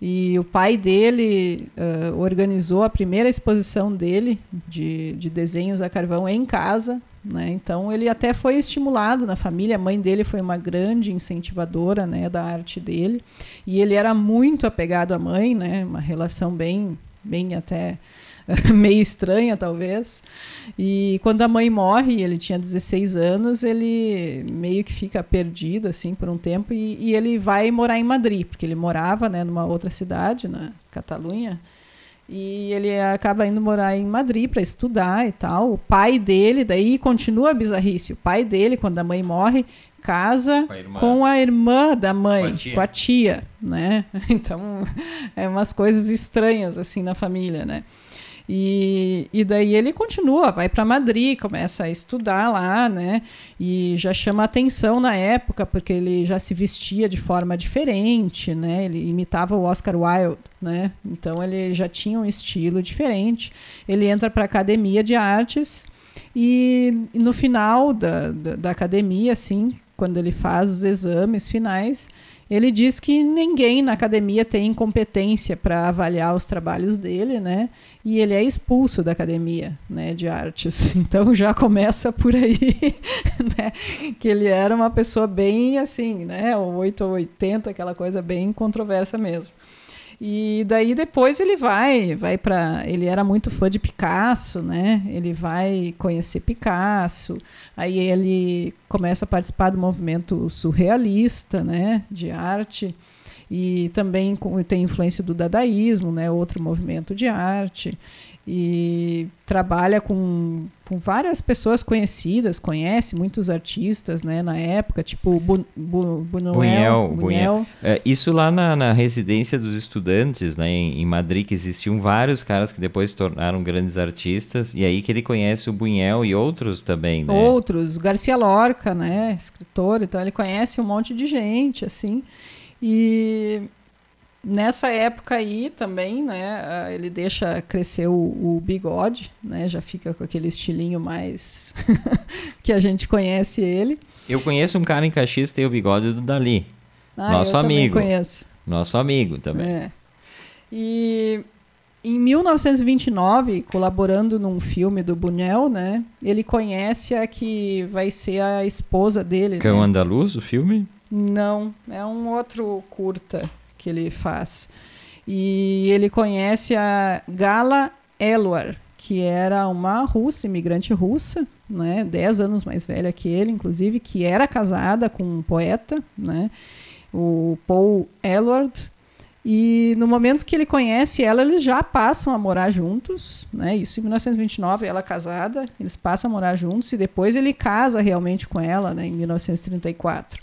E o pai dele uh, organizou a primeira exposição dele de, de desenhos a carvão em casa. Né? Então ele até foi estimulado na família. A mãe dele foi uma grande incentivadora né, da arte dele. E ele era muito apegado à mãe, né? uma relação bem, bem até *laughs* meio estranha, talvez. E quando a mãe morre, ele tinha 16 anos, ele meio que fica perdido, assim, por um tempo, e, e ele vai morar em Madrid, porque ele morava, né, numa outra cidade, na Catalunha, e ele acaba indo morar em Madrid para estudar e tal. O pai dele, daí continua a bizarrice. O pai dele, quando a mãe morre, casa com a, com a irmã da mãe, com a, tia. com a tia, né? *laughs* Então, é umas coisas estranhas assim na família, né? E, e daí ele continua, vai para Madrid, começa a estudar lá, né? E já chama atenção na época, porque ele já se vestia de forma diferente, né? Ele imitava o Oscar Wilde, né? Então ele já tinha um estilo diferente. Ele entra para a academia de artes e, no final da, da, da academia, assim, quando ele faz os exames finais, ele diz que ninguém na academia tem competência para avaliar os trabalhos dele, né? E ele é expulso da academia, né, de artes. *laughs* Então já começa por aí, *laughs* né? Que ele era uma pessoa bem assim, né? 8 ou 80, aquela coisa bem controversa mesmo. E daí depois ele vai, vai para, ele era muito fã de Picasso, né? Ele vai conhecer Picasso. Aí ele começa a participar do movimento surrealista, né, de arte. E também tem influência do dadaísmo, né, outro movimento de arte e trabalha com, com várias pessoas conhecidas, conhece muitos artistas né, na época, tipo Bu, Bu. Buñuel, Buñuel. É, isso lá na, na, residência dos estudantes, né, em, em, Madrid, que existiam vários caras que depois se tornaram grandes artistas, e aí que ele conhece o Buñuel e outros também, né? Outros, Garcia Lorca, né, escritor, então ele conhece um monte de gente, assim, e Nessa época aí também, né, ele deixa crescer o, o bigode, né, já fica com aquele estilinho mais *laughs* que a gente conhece ele. Eu conheço um cara em Caxias que tem o bigode do Dali. Ah, Nosso amigo. Conheço. Nosso amigo também. É. E em 1929, colaborando num filme do Buñuel, né? Ele conhece a que vai ser a esposa dele. Que né? é o Andaluz, o filme? Não, é um outro curta que ele faz. E ele conhece a Gala Elwar, que era uma russa, imigrante russa, né? Dez anos mais velha que ele, inclusive, que era casada com um poeta, né? O Paul Elward, e no momento que ele conhece ela, eles já passam a morar juntos, né? Isso em 1929, ela casada, eles passam a morar juntos e depois ele casa realmente com ela, né, em 1934.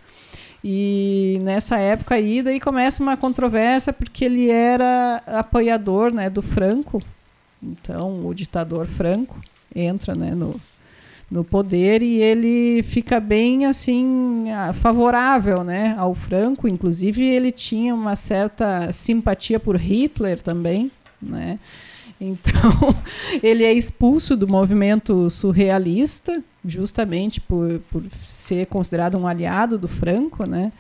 E nessa época aí, daí começa uma controvérsia porque ele era apoiador, né, do Franco. Então, o ditador Franco entra, né, no, no poder e ele fica bem assim favorável né ao Franco. Inclusive ele tinha uma certa simpatia por Hitler também né. Então *laughs* ele é expulso do movimento surrealista justamente por, por ser considerado um aliado do Franco né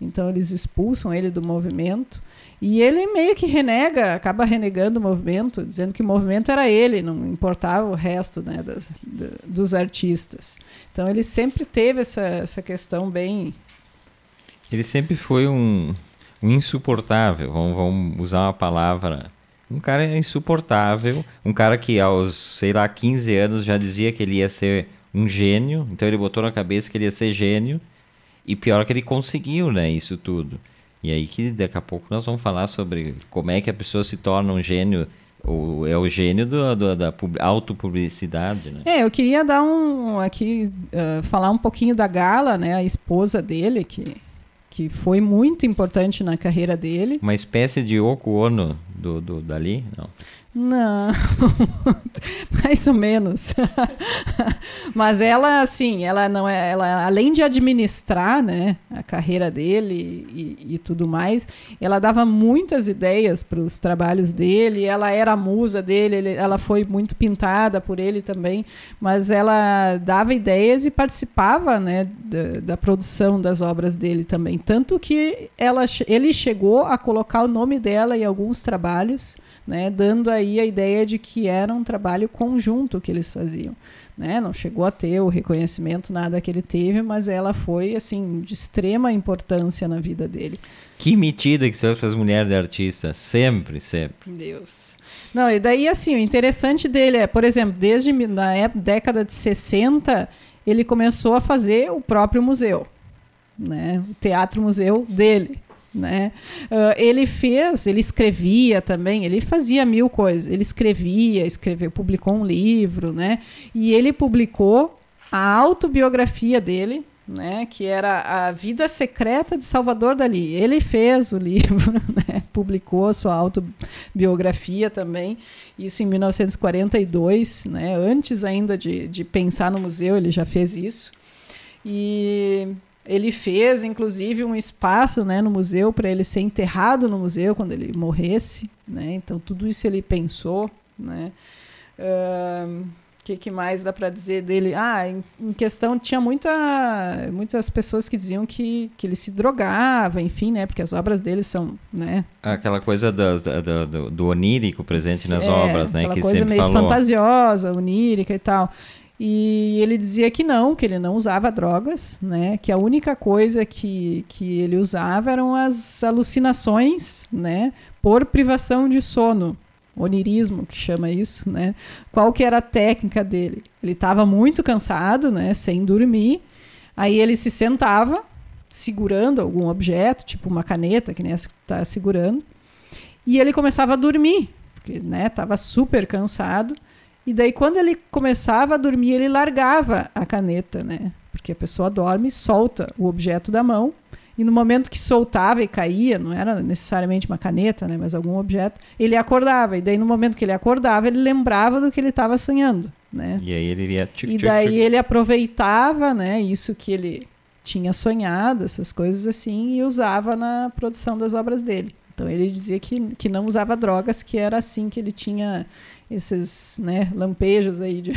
então eles expulsam ele do movimento e ele meio que renega, acaba renegando o movimento, dizendo que o movimento era ele, não importava o resto né, das, dos artistas. Então ele sempre teve essa, essa questão bem. Ele sempre foi um, um insuportável, vamos, vamos usar uma palavra. Um cara insuportável, um cara que aos, sei lá, 15 anos já dizia que ele ia ser um gênio, então ele botou na cabeça que ele ia ser gênio, e pior que ele conseguiu, né, isso tudo. E aí que daqui a pouco nós vamos falar sobre como é que a pessoa se torna um gênio ou é o gênio do, do, da autopublicidade, né? É, eu queria dar um aqui uh, falar um pouquinho da Gala, né, a esposa dele que que foi muito importante na carreira dele. Uma espécie de Yoko Ono do, do dali, não? Não, *laughs* mais ou menos. *laughs* Mas ela, assim, ela não é, ela além de administrar, né, a carreira dele e, e tudo mais, ela dava muitas ideias para os trabalhos dele. Ela era a musa dele, ele, ela foi muito pintada por ele também, mas ela dava ideias e participava, né, da, da produção das obras dele também. Tanto que ela, ele chegou a colocar o nome dela em alguns trabalhos né, dando aí a ideia de que era um trabalho conjunto que eles faziam. Né? Não chegou a ter o reconhecimento, nada que ele teve, mas ela foi assim de extrema importância na vida dele. Que metida que são essas mulheres de artistas, sempre, sempre. Deus. Não, e daí assim, o interessante dele é, por exemplo, desde na década de 60, ele começou a fazer o próprio museu, né? O teatro museu dele né? Uh, ele fez, ele escrevia também, ele fazia mil coisas. Ele escrevia, escreveu, publicou um livro, né? E ele publicou a autobiografia dele, né? Que era a Vida Secreta de Salvador Dali. Ele fez o *laughs* livro, né? publicou sua autobiografia também. Isso em 1942, né? Antes ainda de, de pensar no museu, ele já fez isso. E ele fez, inclusive, um espaço né, no museu para ele ser enterrado no museu quando ele morresse. Né? Então, tudo isso ele pensou. Né? O que, que, mais dá para dizer dele? Ah, em, em, questão, tinha muita, muitas pessoas que diziam que, que ele se drogava, enfim, né? Porque as obras dele são, né? Aquela coisa do, do, do, do onírico presente nas é, obras, né? Que coisa meio falou. fantasiosa, onírica e tal. E ele dizia que não, que ele não usava drogas, né? Que a única coisa que, que ele usava eram as alucinações, né? Por privação de sono, onirismo que chama isso, né? Qual que era a técnica dele? Ele estava muito cansado, né? Sem dormir. Aí ele se sentava, segurando algum objeto, tipo uma caneta, que nem essa que está segurando, e ele começava a dormir, porque né? Tava super cansado. E daí, quando ele começava a dormir, ele largava a caneta, né? Porque a pessoa dorme, solta o objeto da mão, e no momento que soltava e caía, não era necessariamente uma caneta, né? Mas algum objeto, ele acordava. E daí, no momento que ele acordava, ele lembrava do que ele estava sonhando, né? E aí ele ia... Tchic, e daí tchic, ele aproveitava, né? Isso que ele tinha sonhado, essas coisas assim, e usava na produção das obras dele. Então ele dizia que, que não usava drogas, que era assim que ele tinha esses né, lampejos aí de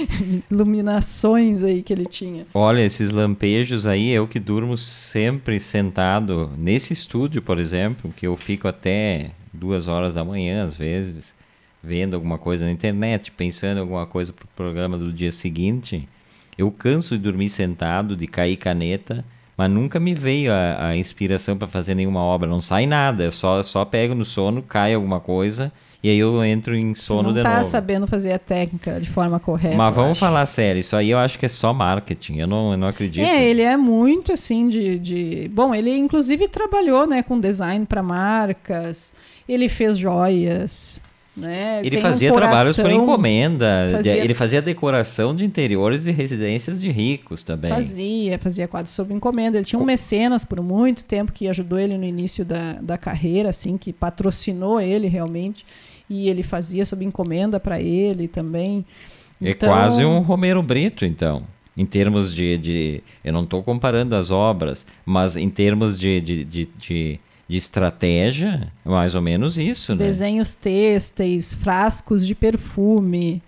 *laughs* iluminações aí que ele tinha. Olha, esses lampejos aí, eu que durmo sempre sentado nesse estúdio, por exemplo, que eu fico até duas horas da manhã às vezes, vendo alguma coisa na internet, pensando em alguma coisa para o programa do dia seguinte. Eu canso de dormir sentado, de cair caneta, mas nunca me veio a, a inspiração para fazer nenhuma obra. Não sai nada, eu só, só pego no sono, cai alguma coisa e aí eu entro em sono não de tá novo. Não tá sabendo fazer a técnica de forma correta. Mas vamos falar sério, isso aí eu acho que é só marketing, eu não, eu não acredito. É, ele é muito assim de, de... Bom, ele inclusive trabalhou né, com design para marcas, ele fez joias, né? Ele Tem fazia um trabalhos por encomenda, fazia... ele fazia decoração de interiores de residências de ricos também. Fazia, fazia quadros sob encomenda. Ele tinha um mecenas por muito tempo que ajudou ele no início da, da carreira, assim, que patrocinou ele realmente e ele fazia sob encomenda para ele também. É então... quase um Romero Brito, então. Em termos de. de eu não estou comparando as obras, mas em termos de, de, de, de de estratégia, mais ou menos isso, né? Desenhos têxteis, frascos de perfume,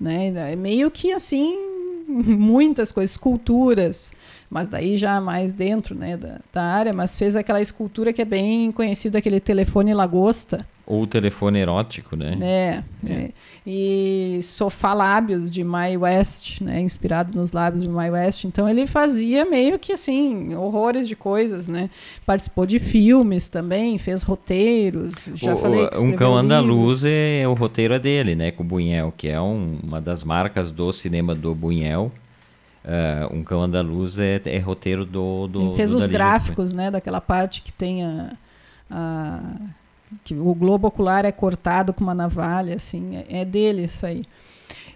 né? É meio que assim, *laughs* muitas coisas, esculturas mas daí já mais dentro né, da, da, área, mas fez aquela escultura que é bem conhecida, aquele telefone lagosta. Ou telefone erótico, né? É, é. E Sofá Lábios, de Mae West, né, inspirado nos lábios de Mae West. Então ele fazia meio que assim, horrores de coisas, né? Participou de filmes também, fez roteiros, já o, falei Um Cão Andaluz, é, o roteiro é dele, né, com o Bunhel, que é um, uma das marcas do cinema do Bunhel. Uh, um cão andaluz é, é roteiro do, do Ele fez do os gráficos, né? Daquela parte que tem a, a, que o globo ocular é cortado com uma navalha, assim, é, é dele isso aí.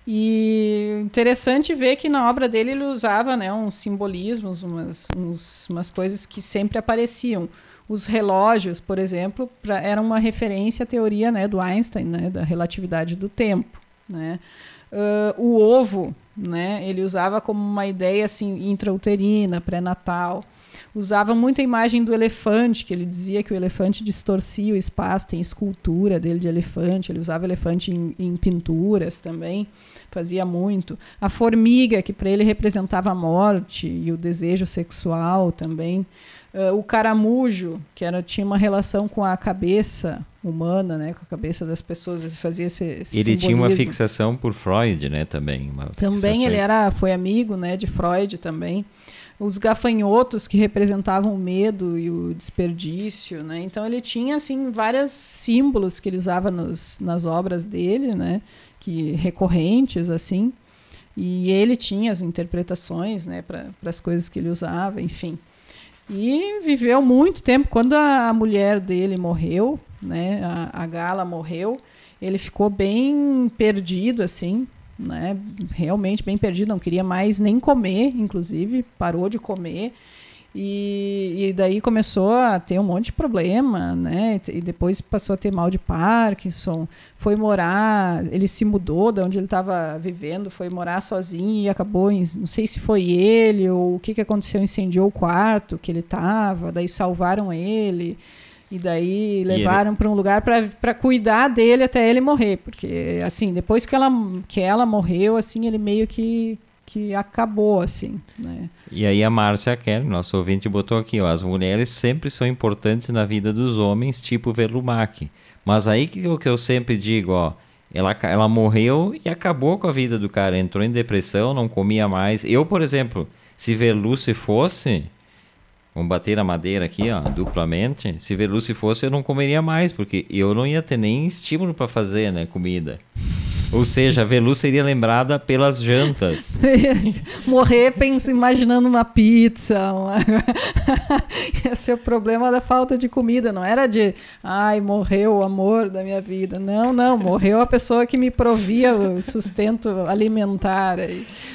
E interessante ver que na obra dele ele usava né, uns simbolismos, umas, uns, umas coisas que sempre apareciam. Os relógios, por exemplo, pra, eram uma referência à teoria né, do Einstein, né, da relatividade do tempo. Né? Uh, o ovo, né? Ele usava como uma ideia assim intrauterina, pré-natal. Usava muito a imagem do elefante, que ele dizia que o elefante distorcia o espaço, tem escultura dele de elefante, ele usava elefante em, em pinturas também, fazia muito. A formiga, que para ele representava a morte e o desejo sexual também. Uh, o caramujo, que era, tinha uma relação com a cabeça humana, né, com a cabeça das pessoas, ele fazia esse, Ele simbolismo. tinha uma fixação por Freud, né, também. também ele era, foi amigo, né, de Freud também. Os gafanhotos que representavam o medo e o desperdício, né? Então ele tinha assim vários símbolos que ele usava nos, nas obras dele, né, que recorrentes assim. E ele tinha as interpretações, né, para as coisas que ele usava, enfim. E viveu muito tempo. Quando a mulher dele morreu, né, a, a Gala morreu, ele ficou bem perdido, assim, né, realmente bem perdido, não queria mais nem comer, inclusive, parou de comer. E, e, daí começou a ter um monte de problema, né? E depois passou a ter mal de Parkinson. Foi morar, ele se mudou de onde ele estava vivendo, foi morar sozinho e acabou, em, não sei se foi ele ou o que, que aconteceu, incendiou o quarto que ele estava, daí salvaram ele. E daí levaram para um lugar para cuidar dele até ele morrer, porque assim, depois que ela que ela morreu, assim, ele meio que que acabou, assim, né? E aí a Márcia Kelly, nosso ouvinte, botou aqui, ó, as mulheres sempre são importantes na vida dos homens, tipo Verlumac. Mas aí que o que eu sempre digo, ó, ela, ela morreu e acabou com a vida do cara, entrou em depressão, não comia mais. Eu, por exemplo, se Verluce fosse, vamos bater a madeira aqui, ó, duplamente, se Verluce fosse eu não comeria mais, porque eu não ia ter nem estímulo para fazer, né, comida. Ou seja, a Velu seria lembrada pelas jantas. *laughs* Morrer pensa, imaginando uma pizza. Uma... *laughs* Esse é o problema da falta de comida. Não era de, ai, morreu o amor da minha vida. Não, não. Morreu a pessoa que me provia o sustento alimentar.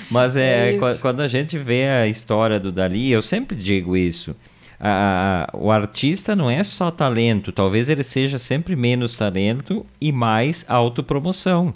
Mas é, é quando a gente vê a história do Dali, eu sempre digo isso. A, o artista não é só talento, talvez ele seja sempre menos talento e mais autopromoção.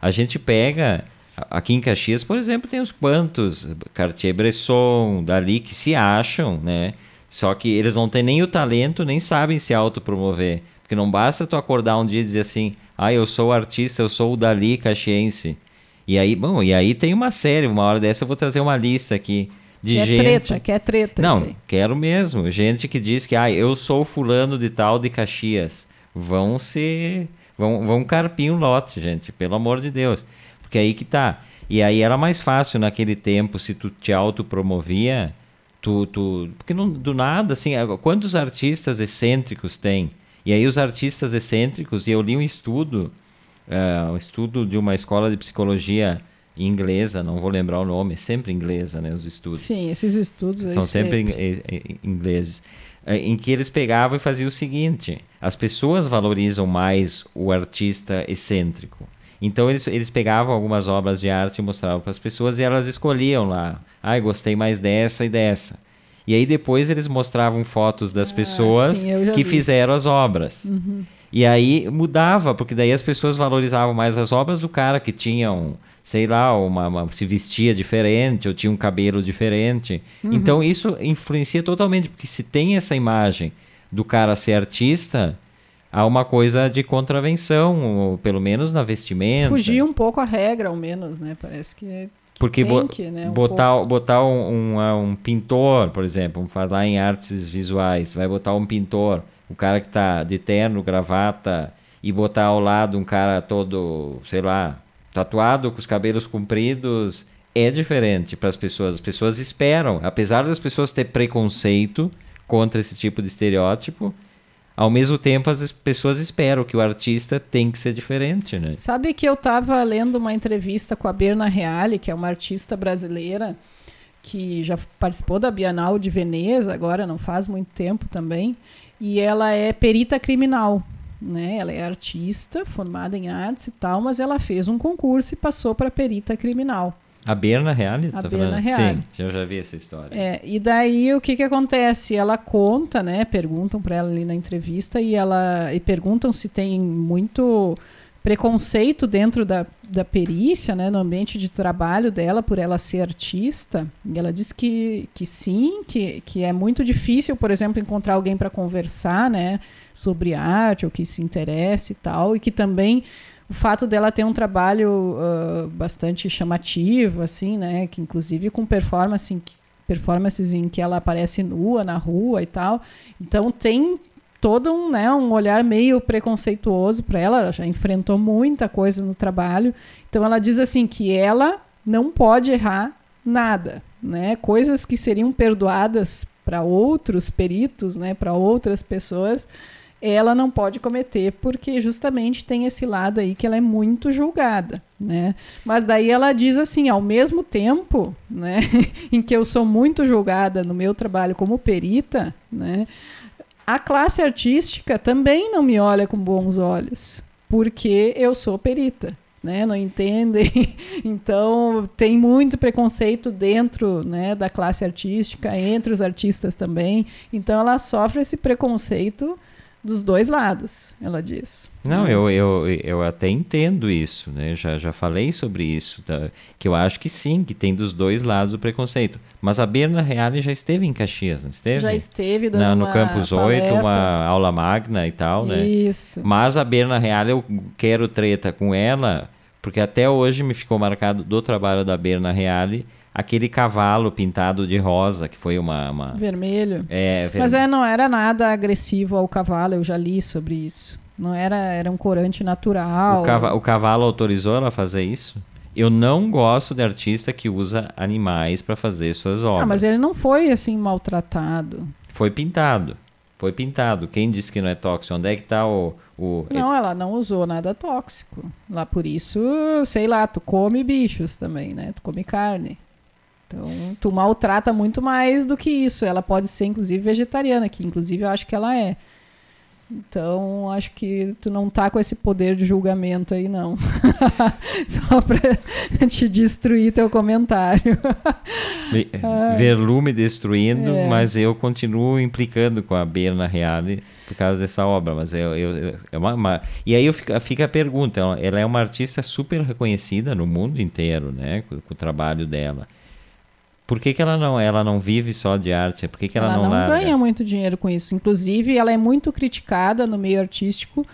A gente pega. Aqui em Caxias, por exemplo, tem os quantos Cartier-Bresson, dali que se acham, né? Só que eles não têm nem o talento, nem sabem se autopromover. Porque não basta tu acordar um dia e dizer assim: Ah, eu sou artista, eu sou o Dali caxiense. E aí, bom, e aí tem uma série, uma hora dessa eu vou trazer uma lista aqui de quer gente. treta, quer treta. Não, quero mesmo. Gente que diz que, ah, eu sou fulano de tal de Caxias. Vão se. Vão, vão carpir um lote, gente, pelo amor de Deus. Porque aí que tá. E aí era mais fácil naquele tempo, se tu te autopromovia, tu, tu. Porque não, do nada, assim, quantos artistas excêntricos tem? E aí os artistas excêntricos, e eu li um estudo uh, um estudo de uma escola de psicologia inglesa, não vou lembrar o nome, é sempre inglesa, né, os estudos. Sim, esses estudos são sempre, sempre. ingleses, eh, em que eles pegavam e faziam o seguinte: as pessoas valorizam mais o artista excêntrico. Então eles, eles pegavam algumas obras de arte e mostravam para as pessoas e elas escolhiam lá. Ah, gostei mais dessa e dessa. E aí depois eles mostravam fotos das ah, pessoas sim, que vi. fizeram as obras. Uhum. E aí mudava, porque daí as pessoas valorizavam mais as obras do cara que tinham, sei lá, uma, uma se vestia diferente ou tinha um cabelo diferente. Uhum. Então isso influencia totalmente, porque se tem essa imagem do cara ser artista, há uma coisa de contravenção, ou pelo menos na vestimenta. Fugir um pouco a regra, ao menos, né? Parece que é porque bo que, né, um botar, pouco. botar um, um, um, pintor, por exemplo, vamos falar em artes visuais, vai botar um pintor o cara que tá de terno, gravata, e botar ao lado um cara todo, sei lá, tatuado, com os cabelos compridos, é diferente para as pessoas. As pessoas esperam, apesar das pessoas ter preconceito contra esse tipo de estereótipo, ao mesmo tempo as pessoas esperam que o artista tem que ser diferente, né? Sabe que eu estava lendo uma entrevista com a Berna Reale, que é uma artista brasileira que já participou da Bienal de Veneza, agora não faz muito tempo também, e ela é perita criminal. Né? Ela é artista, formada em artes e tal, mas ela fez um concurso e passou para perita criminal. A Berna Reale? A tá Berna Reale. Sim, eu já vi essa história. É, e daí o que que acontece? Ela conta, né? Perguntam para ela ali na entrevista e ela e perguntam se tem muito preconceito dentro da, da perícia, né, no ambiente de trabalho dela, por ela ser artista. E ela diz que, que sim, que, que é muito difícil, por exemplo, encontrar alguém para conversar né, sobre arte ou que se interesse e tal, e que também o fato dela ter um trabalho uh, bastante chamativo, assim, né, que inclusive com performance, performances em que ela aparece nua na rua e tal. Então tem todo um, né, um olhar meio preconceituoso para ela, ela já enfrentou muita coisa no trabalho. Então ela diz assim que ela não pode errar nada, né? Coisas que seriam perdoadas para outros peritos, né, para outras pessoas, ela não pode cometer porque justamente tem esse lado aí que ela é muito julgada, né? Mas daí ela diz assim, ao mesmo tempo, né, *laughs* em que eu sou muito julgada no meu trabalho como perita, né? A classe artística também não me olha com bons olhos, porque eu sou perita. Né, não entendem. *laughs* Então, tem muito preconceito dentro né, da classe artística, entre os artistas também. Então, ela sofre esse preconceito dos dois lados, ela diz. Não, eu, eu, eu até entendo isso, né? Já, já falei sobre isso, tá? que eu acho que sim, que tem dos dois lados o preconceito. Mas a Berna Reale já esteve em Caxias, não esteve? Já esteve dando Na, No Campus palestra. 8, uma aula magna e tal, né? Isso. Mas a Berna Reale, eu quero treta com ela, porque até hoje me ficou marcado do trabalho da Berna Reale aquele cavalo pintado de rosa, que foi uma. uma... Vermelho. É, ver... Mas é, não era nada agressivo ao cavalo, eu já li sobre isso. Não era, era um corante natural. O, cava o cavalo autorizou ela a fazer isso? Eu não gosto de artista que usa animais para fazer suas obras. Ah, mas ele não foi assim maltratado. Foi pintado. Foi pintado. Quem disse que não é tóxico? Onde é que está o, o. Não, ela não usou nada tóxico. Lá por isso, sei lá, tu come bichos também, né? Tu come carne. Então, tu maltrata muito mais do que isso. Ela pode ser, inclusive, vegetariana, que inclusive eu acho que ela é. Então, acho que tu não tá com esse poder de julgamento aí, não. *laughs* Só para te destruir teu comentário. *laughs* Verlume destruindo, é. mas eu continuo implicando com a Berna Reale por causa dessa obra. Mas eu, eu, é uma, uma, E aí eu fica, fica a pergunta: ela é uma artista super reconhecida no mundo inteiro, né? Com, com o trabalho dela. Por que, que ela não ela não vive só de arte? Por que, que ela, ela não, não ganha muito dinheiro com isso. Inclusive, ela é muito criticada no meio artístico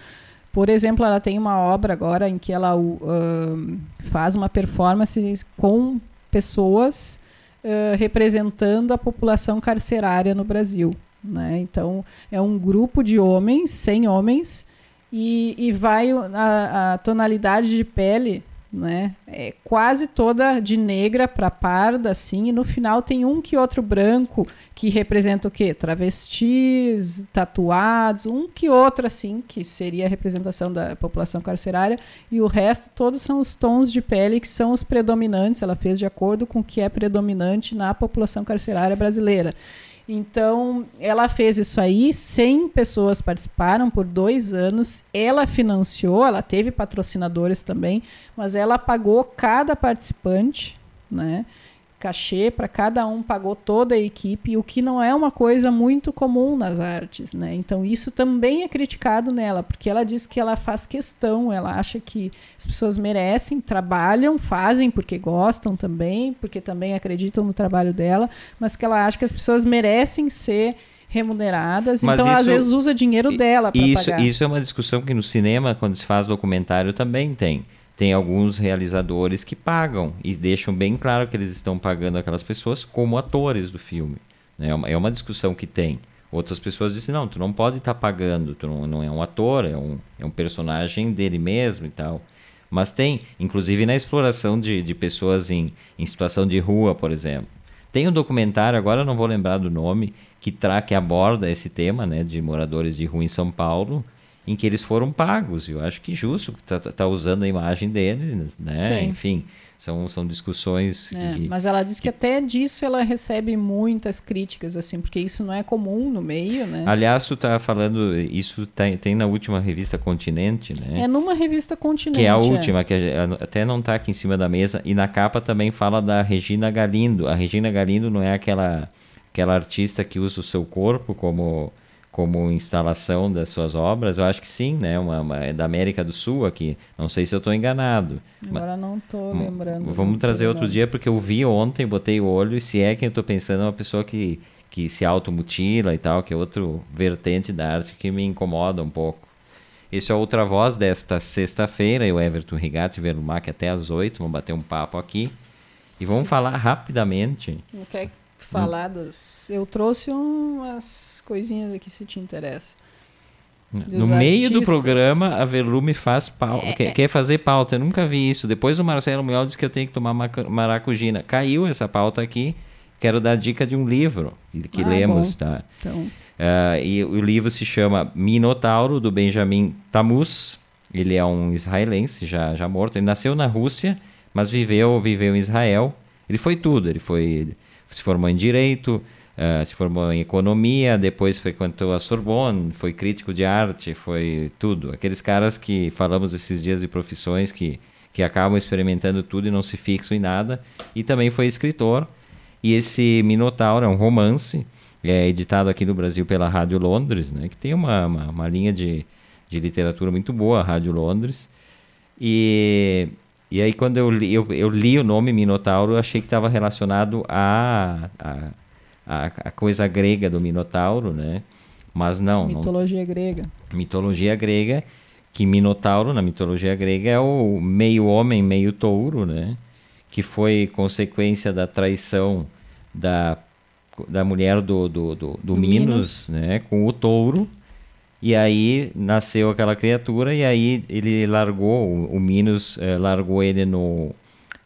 Por exemplo, ela tem uma obra agora em que ela uh, faz uma performance com pessoas uh, representando a população carcerária no Brasil. Né? Então, é um grupo de homens, 100 homens, e, e vai a, a tonalidade de pele né? É quase toda de negra para parda, assim, e no final tem um que outro branco que representa o quê? Travestis, tatuados, um que outro, assim, que seria a representação da população carcerária, e o resto todos são os tons de pele que são os predominantes, ela fez de acordo com o que é predominante na população carcerária brasileira. Então, ela fez isso aí, 100 pessoas participaram por dois anos. Ela financiou, ela teve patrocinadores também, mas ela pagou cada participante, né? Cachê para cada um, pagou toda a equipe, o que não é uma coisa muito comum nas artes, né? Então isso também é criticado nela, porque ela diz que ela faz questão, ela acha que as pessoas merecem, trabalham, fazem porque gostam também, porque também acreditam no trabalho dela, mas que ela acha que as pessoas merecem ser remuneradas, mas então isso, às vezes usa dinheiro dela para pagar. Isso é uma discussão que no cinema, quando se faz documentário, também tem tem alguns realizadores que pagam e deixam bem claro que eles estão pagando aquelas pessoas como atores do filme. Né? É uma, é discussão que tem. Outras pessoas dizem, não, tu não pode estar tá pagando, tu não, não, é um ator, é um, é um personagem dele mesmo e tal. Mas tem, inclusive na exploração de, de pessoas em, em situação de rua, por exemplo. Tem um documentário, agora eu não vou lembrar do nome, que, tra que aborda esse tema né, de moradores de rua em São Paulo, em que eles foram pagos. Eu acho que justo, tá, tá usando a imagem deles, né? Sim. Enfim, são, são discussões. É, que, mas ela diz que, que, até disso ela recebe muitas críticas, assim, porque isso não é comum no meio, né? Aliás, tu tá falando, isso tem, tá, tem na última revista Continente, né? É numa revista Continente. Que é a última, é. que até não está aqui em cima da mesa, e na capa também fala da Regina Galindo. A Regina Galindo não é aquela, aquela artista que usa o seu corpo como como instalação das suas obras, eu acho que sim, né? Uma, uma é da América do Sul aqui. Não sei se eu estou enganado. Agora não estou lembrando. Vamos trazer outro dia porque eu vi ontem, botei o olho e se é quem eu estou pensando é uma pessoa que que se automutila e tal, que é outro vertente da arte que me incomoda um pouco. Esse é outra voz desta sexta-feira, eu Everton Rigatti Verlumac até às oito, vamos bater um papo aqui. E vamos falar rapidamente. Não quer falar dos. Eu trouxe umas coisinhas aqui se te interessa. No meio artistas. do programa, a Velume faz pauta, é, quer, quer, fazer pauta. Eu nunca vi isso. Depois o Marcelo Munhol disse que eu tenho que tomar maracujina. Caiu essa pauta aqui. Quero dar dica de um livro que ah, lemos, bom. tá? Então. Uh, e o livro se chama Minotauro, do Benjamin Tamus. Ele é um israelense, já, já morto. Ele nasceu na Rússia, mas viveu, viveu em Israel. Ele foi tudo. Ele foi se formou em Direito, uh, se formou em Economia, depois frequentou a Sorbonne, foi crítico de arte, foi tudo. Aqueles caras que falamos esses dias de profissões que, que acabam experimentando tudo e não se fixam em nada. E também foi escritor. E esse Minotauro é um romance, é editado aqui no Brasil pela Rádio Londres, né, que tem uma, uma, uma linha de, de literatura muito boa, a Rádio Londres. E e aí, quando eu li, eu, eu li o nome Minotauro, eu achei que estava relacionado à a, a, a, coisa grega do Minotauro, né? Mas não. Mitologia não. grega. Mitologia grega, que Minotauro, na mitologia grega, é o meio homem, meio touro, né? Que foi consequência da traição da, da mulher do, do, do, do Minos, Minos, né? Com o touro. E aí nasceu aquela criatura e aí ele largou, o, o Minos eh, largou ele no,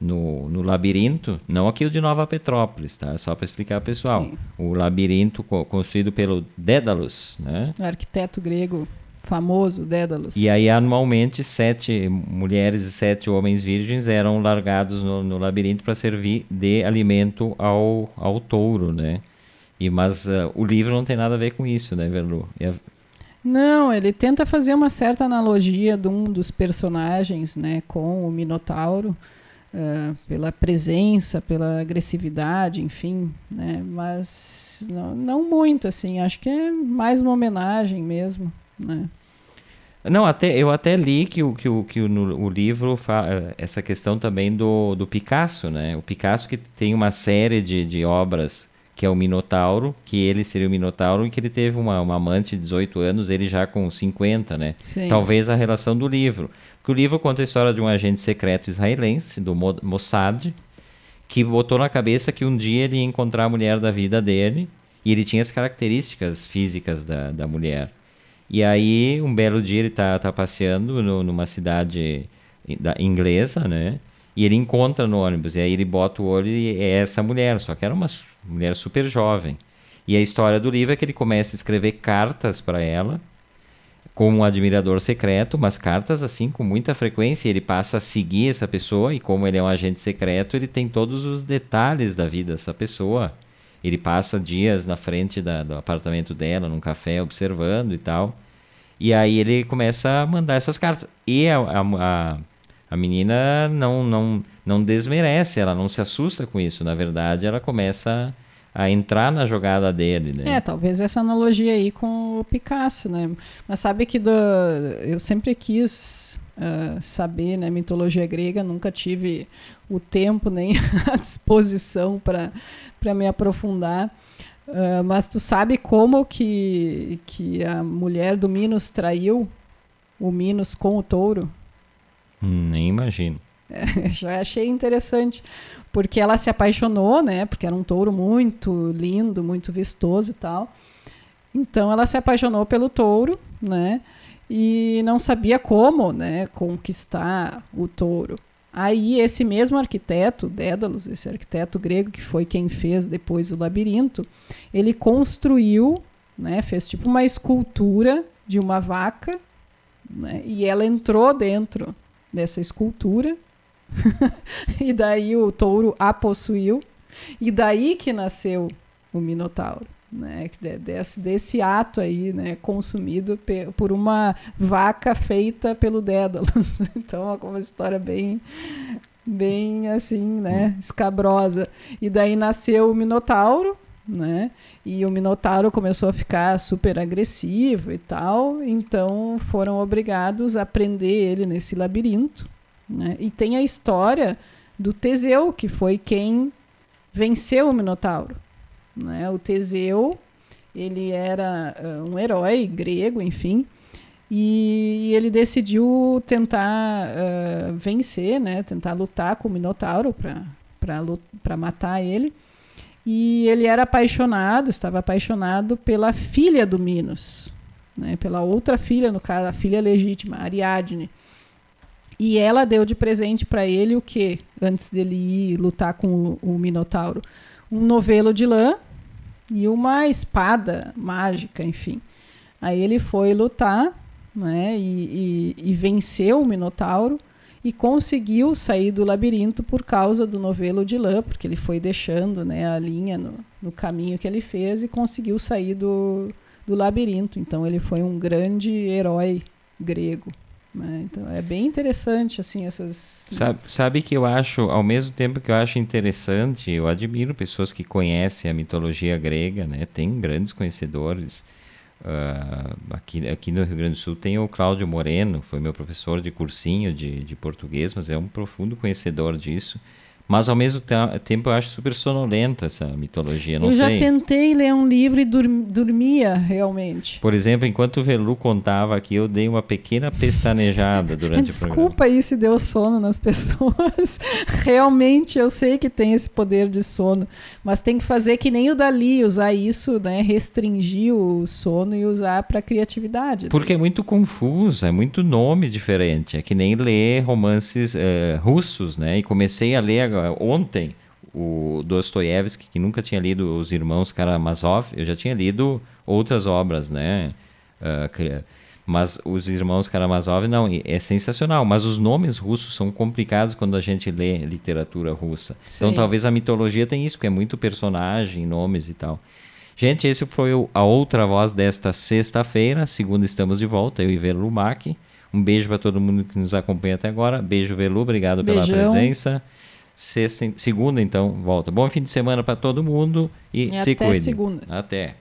no, no, labirinto, não aqui o de Nova Petrópolis, tá? Só para explicar pessoal. Sim. O labirinto co construído pelo Dédalus, né? O arquiteto grego famoso Dédalus. E aí anualmente sete mulheres e sete homens virgens eram largados no, no labirinto para servir de alimento ao, ao touro, né? E mas uh, o livro não tem nada a ver com isso, né, Verlu? Não, ele tenta fazer uma certa analogia de um dos personagens, né, com o Minotauro, uh, pela presença, pela agressividade, enfim, né, mas não, não, muito, assim, acho que é mais uma homenagem mesmo, né. Não, até, eu até li que, o, que, o, que o, o livro fala essa questão também do, do Picasso, né? O Picasso que tem uma série de, de obras que é o Minotauro, que ele seria o Minotauro e que ele teve uma, uma amante de 18 anos, ele já com 50, né? Sim. Talvez a relação do livro. Porque o livro conta a história de um agente secreto israelense, do Mossad, que botou na cabeça que um dia ele ia encontrar a mulher da vida dele e ele tinha as características físicas da, da mulher. E aí, um belo dia, ele tá, tá passeando no, numa cidade da, inglesa, né? E ele encontra no ônibus, e aí ele bota o olho e é essa mulher, só que era uma mulher super jovem. E a história do livro é que ele começa a escrever cartas para ela, como um admirador secreto, mas cartas assim com muita frequência. Ele passa a seguir essa pessoa, e como ele é um agente secreto, ele tem todos os detalhes da vida dessa pessoa. Ele passa dias na frente da, do apartamento dela, num café, observando e tal. E aí ele começa a mandar essas cartas. E a, a, a menina não, não, não desmerece, ela não se assusta com isso. Na verdade, ela começa a entrar na jogada dele, né? É, talvez essa analogia aí com o Picasso, né? Mas sabe que do, eu sempre quis uh, saber, né, mitologia grega, nunca tive o tempo nem *laughs* a disposição para me aprofundar. Uh, mas tu sabe como que, que a mulher do Minos traiu o Minos com o touro? Nem imagino. *laughs* Já achei interessante, porque ela se apaixonou, né? Porque era um touro muito lindo, muito vistoso e tal. Então ela se apaixonou pelo touro, né? E não sabia como, né, conquistar o touro. Aí esse mesmo arquiteto, Dédalus, esse arquiteto grego que foi quem fez depois o labirinto, ele construiu, né, fez tipo uma escultura de uma vaca, né, e ela entrou dentro dessa escultura *laughs* e daí o touro a possuiu. E daí que nasceu o Minotauro. Né, desse, desse ato aí, né, consumido por uma vaca feita pelo Dédalus. *laughs* Então é uma história bem, bem assim, né, escabrosa. E daí nasceu o Minotauro, né, e o Minotauro começou a ficar super agressivo e tal, então foram obrigados a prender ele nesse labirinto, né? E tem a história do Teseu, que foi quem venceu o Minotauro. Né? O Teseu, ele era uh, um herói grego, enfim, e ele decidiu tentar uh, vencer, né? tentar lutar com o Minotauro para matar ele. E ele era apaixonado, estava apaixonado pela filha do Minos, né? pela outra filha, no caso, a filha legítima, Ariadne. E ela deu de presente para ele o que antes dele ir lutar com o, o, Minotauro? Um novelo de lã e uma espada mágica, enfim. Aí ele foi lutar né, e, e, e venceu o Minotauro e conseguiu sair do labirinto por causa do novelo de lã, porque ele foi deixando né, a linha no, no caminho que ele fez e conseguiu sair do, do labirinto. Então ele foi um grande herói grego. Né? Então é bem interessante assim essas. Sabe, sabe que eu acho, ao mesmo tempo que eu acho interessante, eu admiro pessoas que conhecem a mitologia grega, né? Tem grandes conhecedores. Uh, aqui, aqui no Rio Grande do Sul tem o Cláudio Moreno, foi meu professor de cursinho de, de português, mas é um profundo conhecedor disso. Mas ao mesmo tempo eu acho super sonolenta essa mitologia, não eu sei. Eu já tentei ler um livro e dur dormia realmente. Por exemplo, enquanto o Velu contava aqui, eu dei uma pequena pestanejada *laughs* durante Desculpa o programa. Desculpa aí se deu sono nas *laughs* pessoas. realmente eu sei que tem esse poder de sono, mas tem que fazer que nem o Dali, usar isso, né, restringir o sono e usar para criatividade. Porque é muito confuso, é muito nome diferente. É que nem ler romances uh, russos, né? E comecei a ler ontem o Dostoiévski, que nunca tinha lido Os Irmãos Karamazov, eu já tinha lido outras obras, né? Uh, mas Os Irmãos Karamazov, não, é sensacional. Mas os nomes russos são complicados quando a gente lê literatura russa. Então, Sim. Então talvez a mitologia tenha isso, que é muito personagem, nomes e tal. Gente, esse foi a outra voz desta sexta-feira. Segunda estamos de volta, eu e Velo Lumac. Um beijo para todo mundo que nos acompanha até agora. Beijo, Velu, obrigado Beijão. pela presença. Sexta, segunda, então, volta. Bom fim de semana para todo mundo e, e se até cuide. segunda. Até.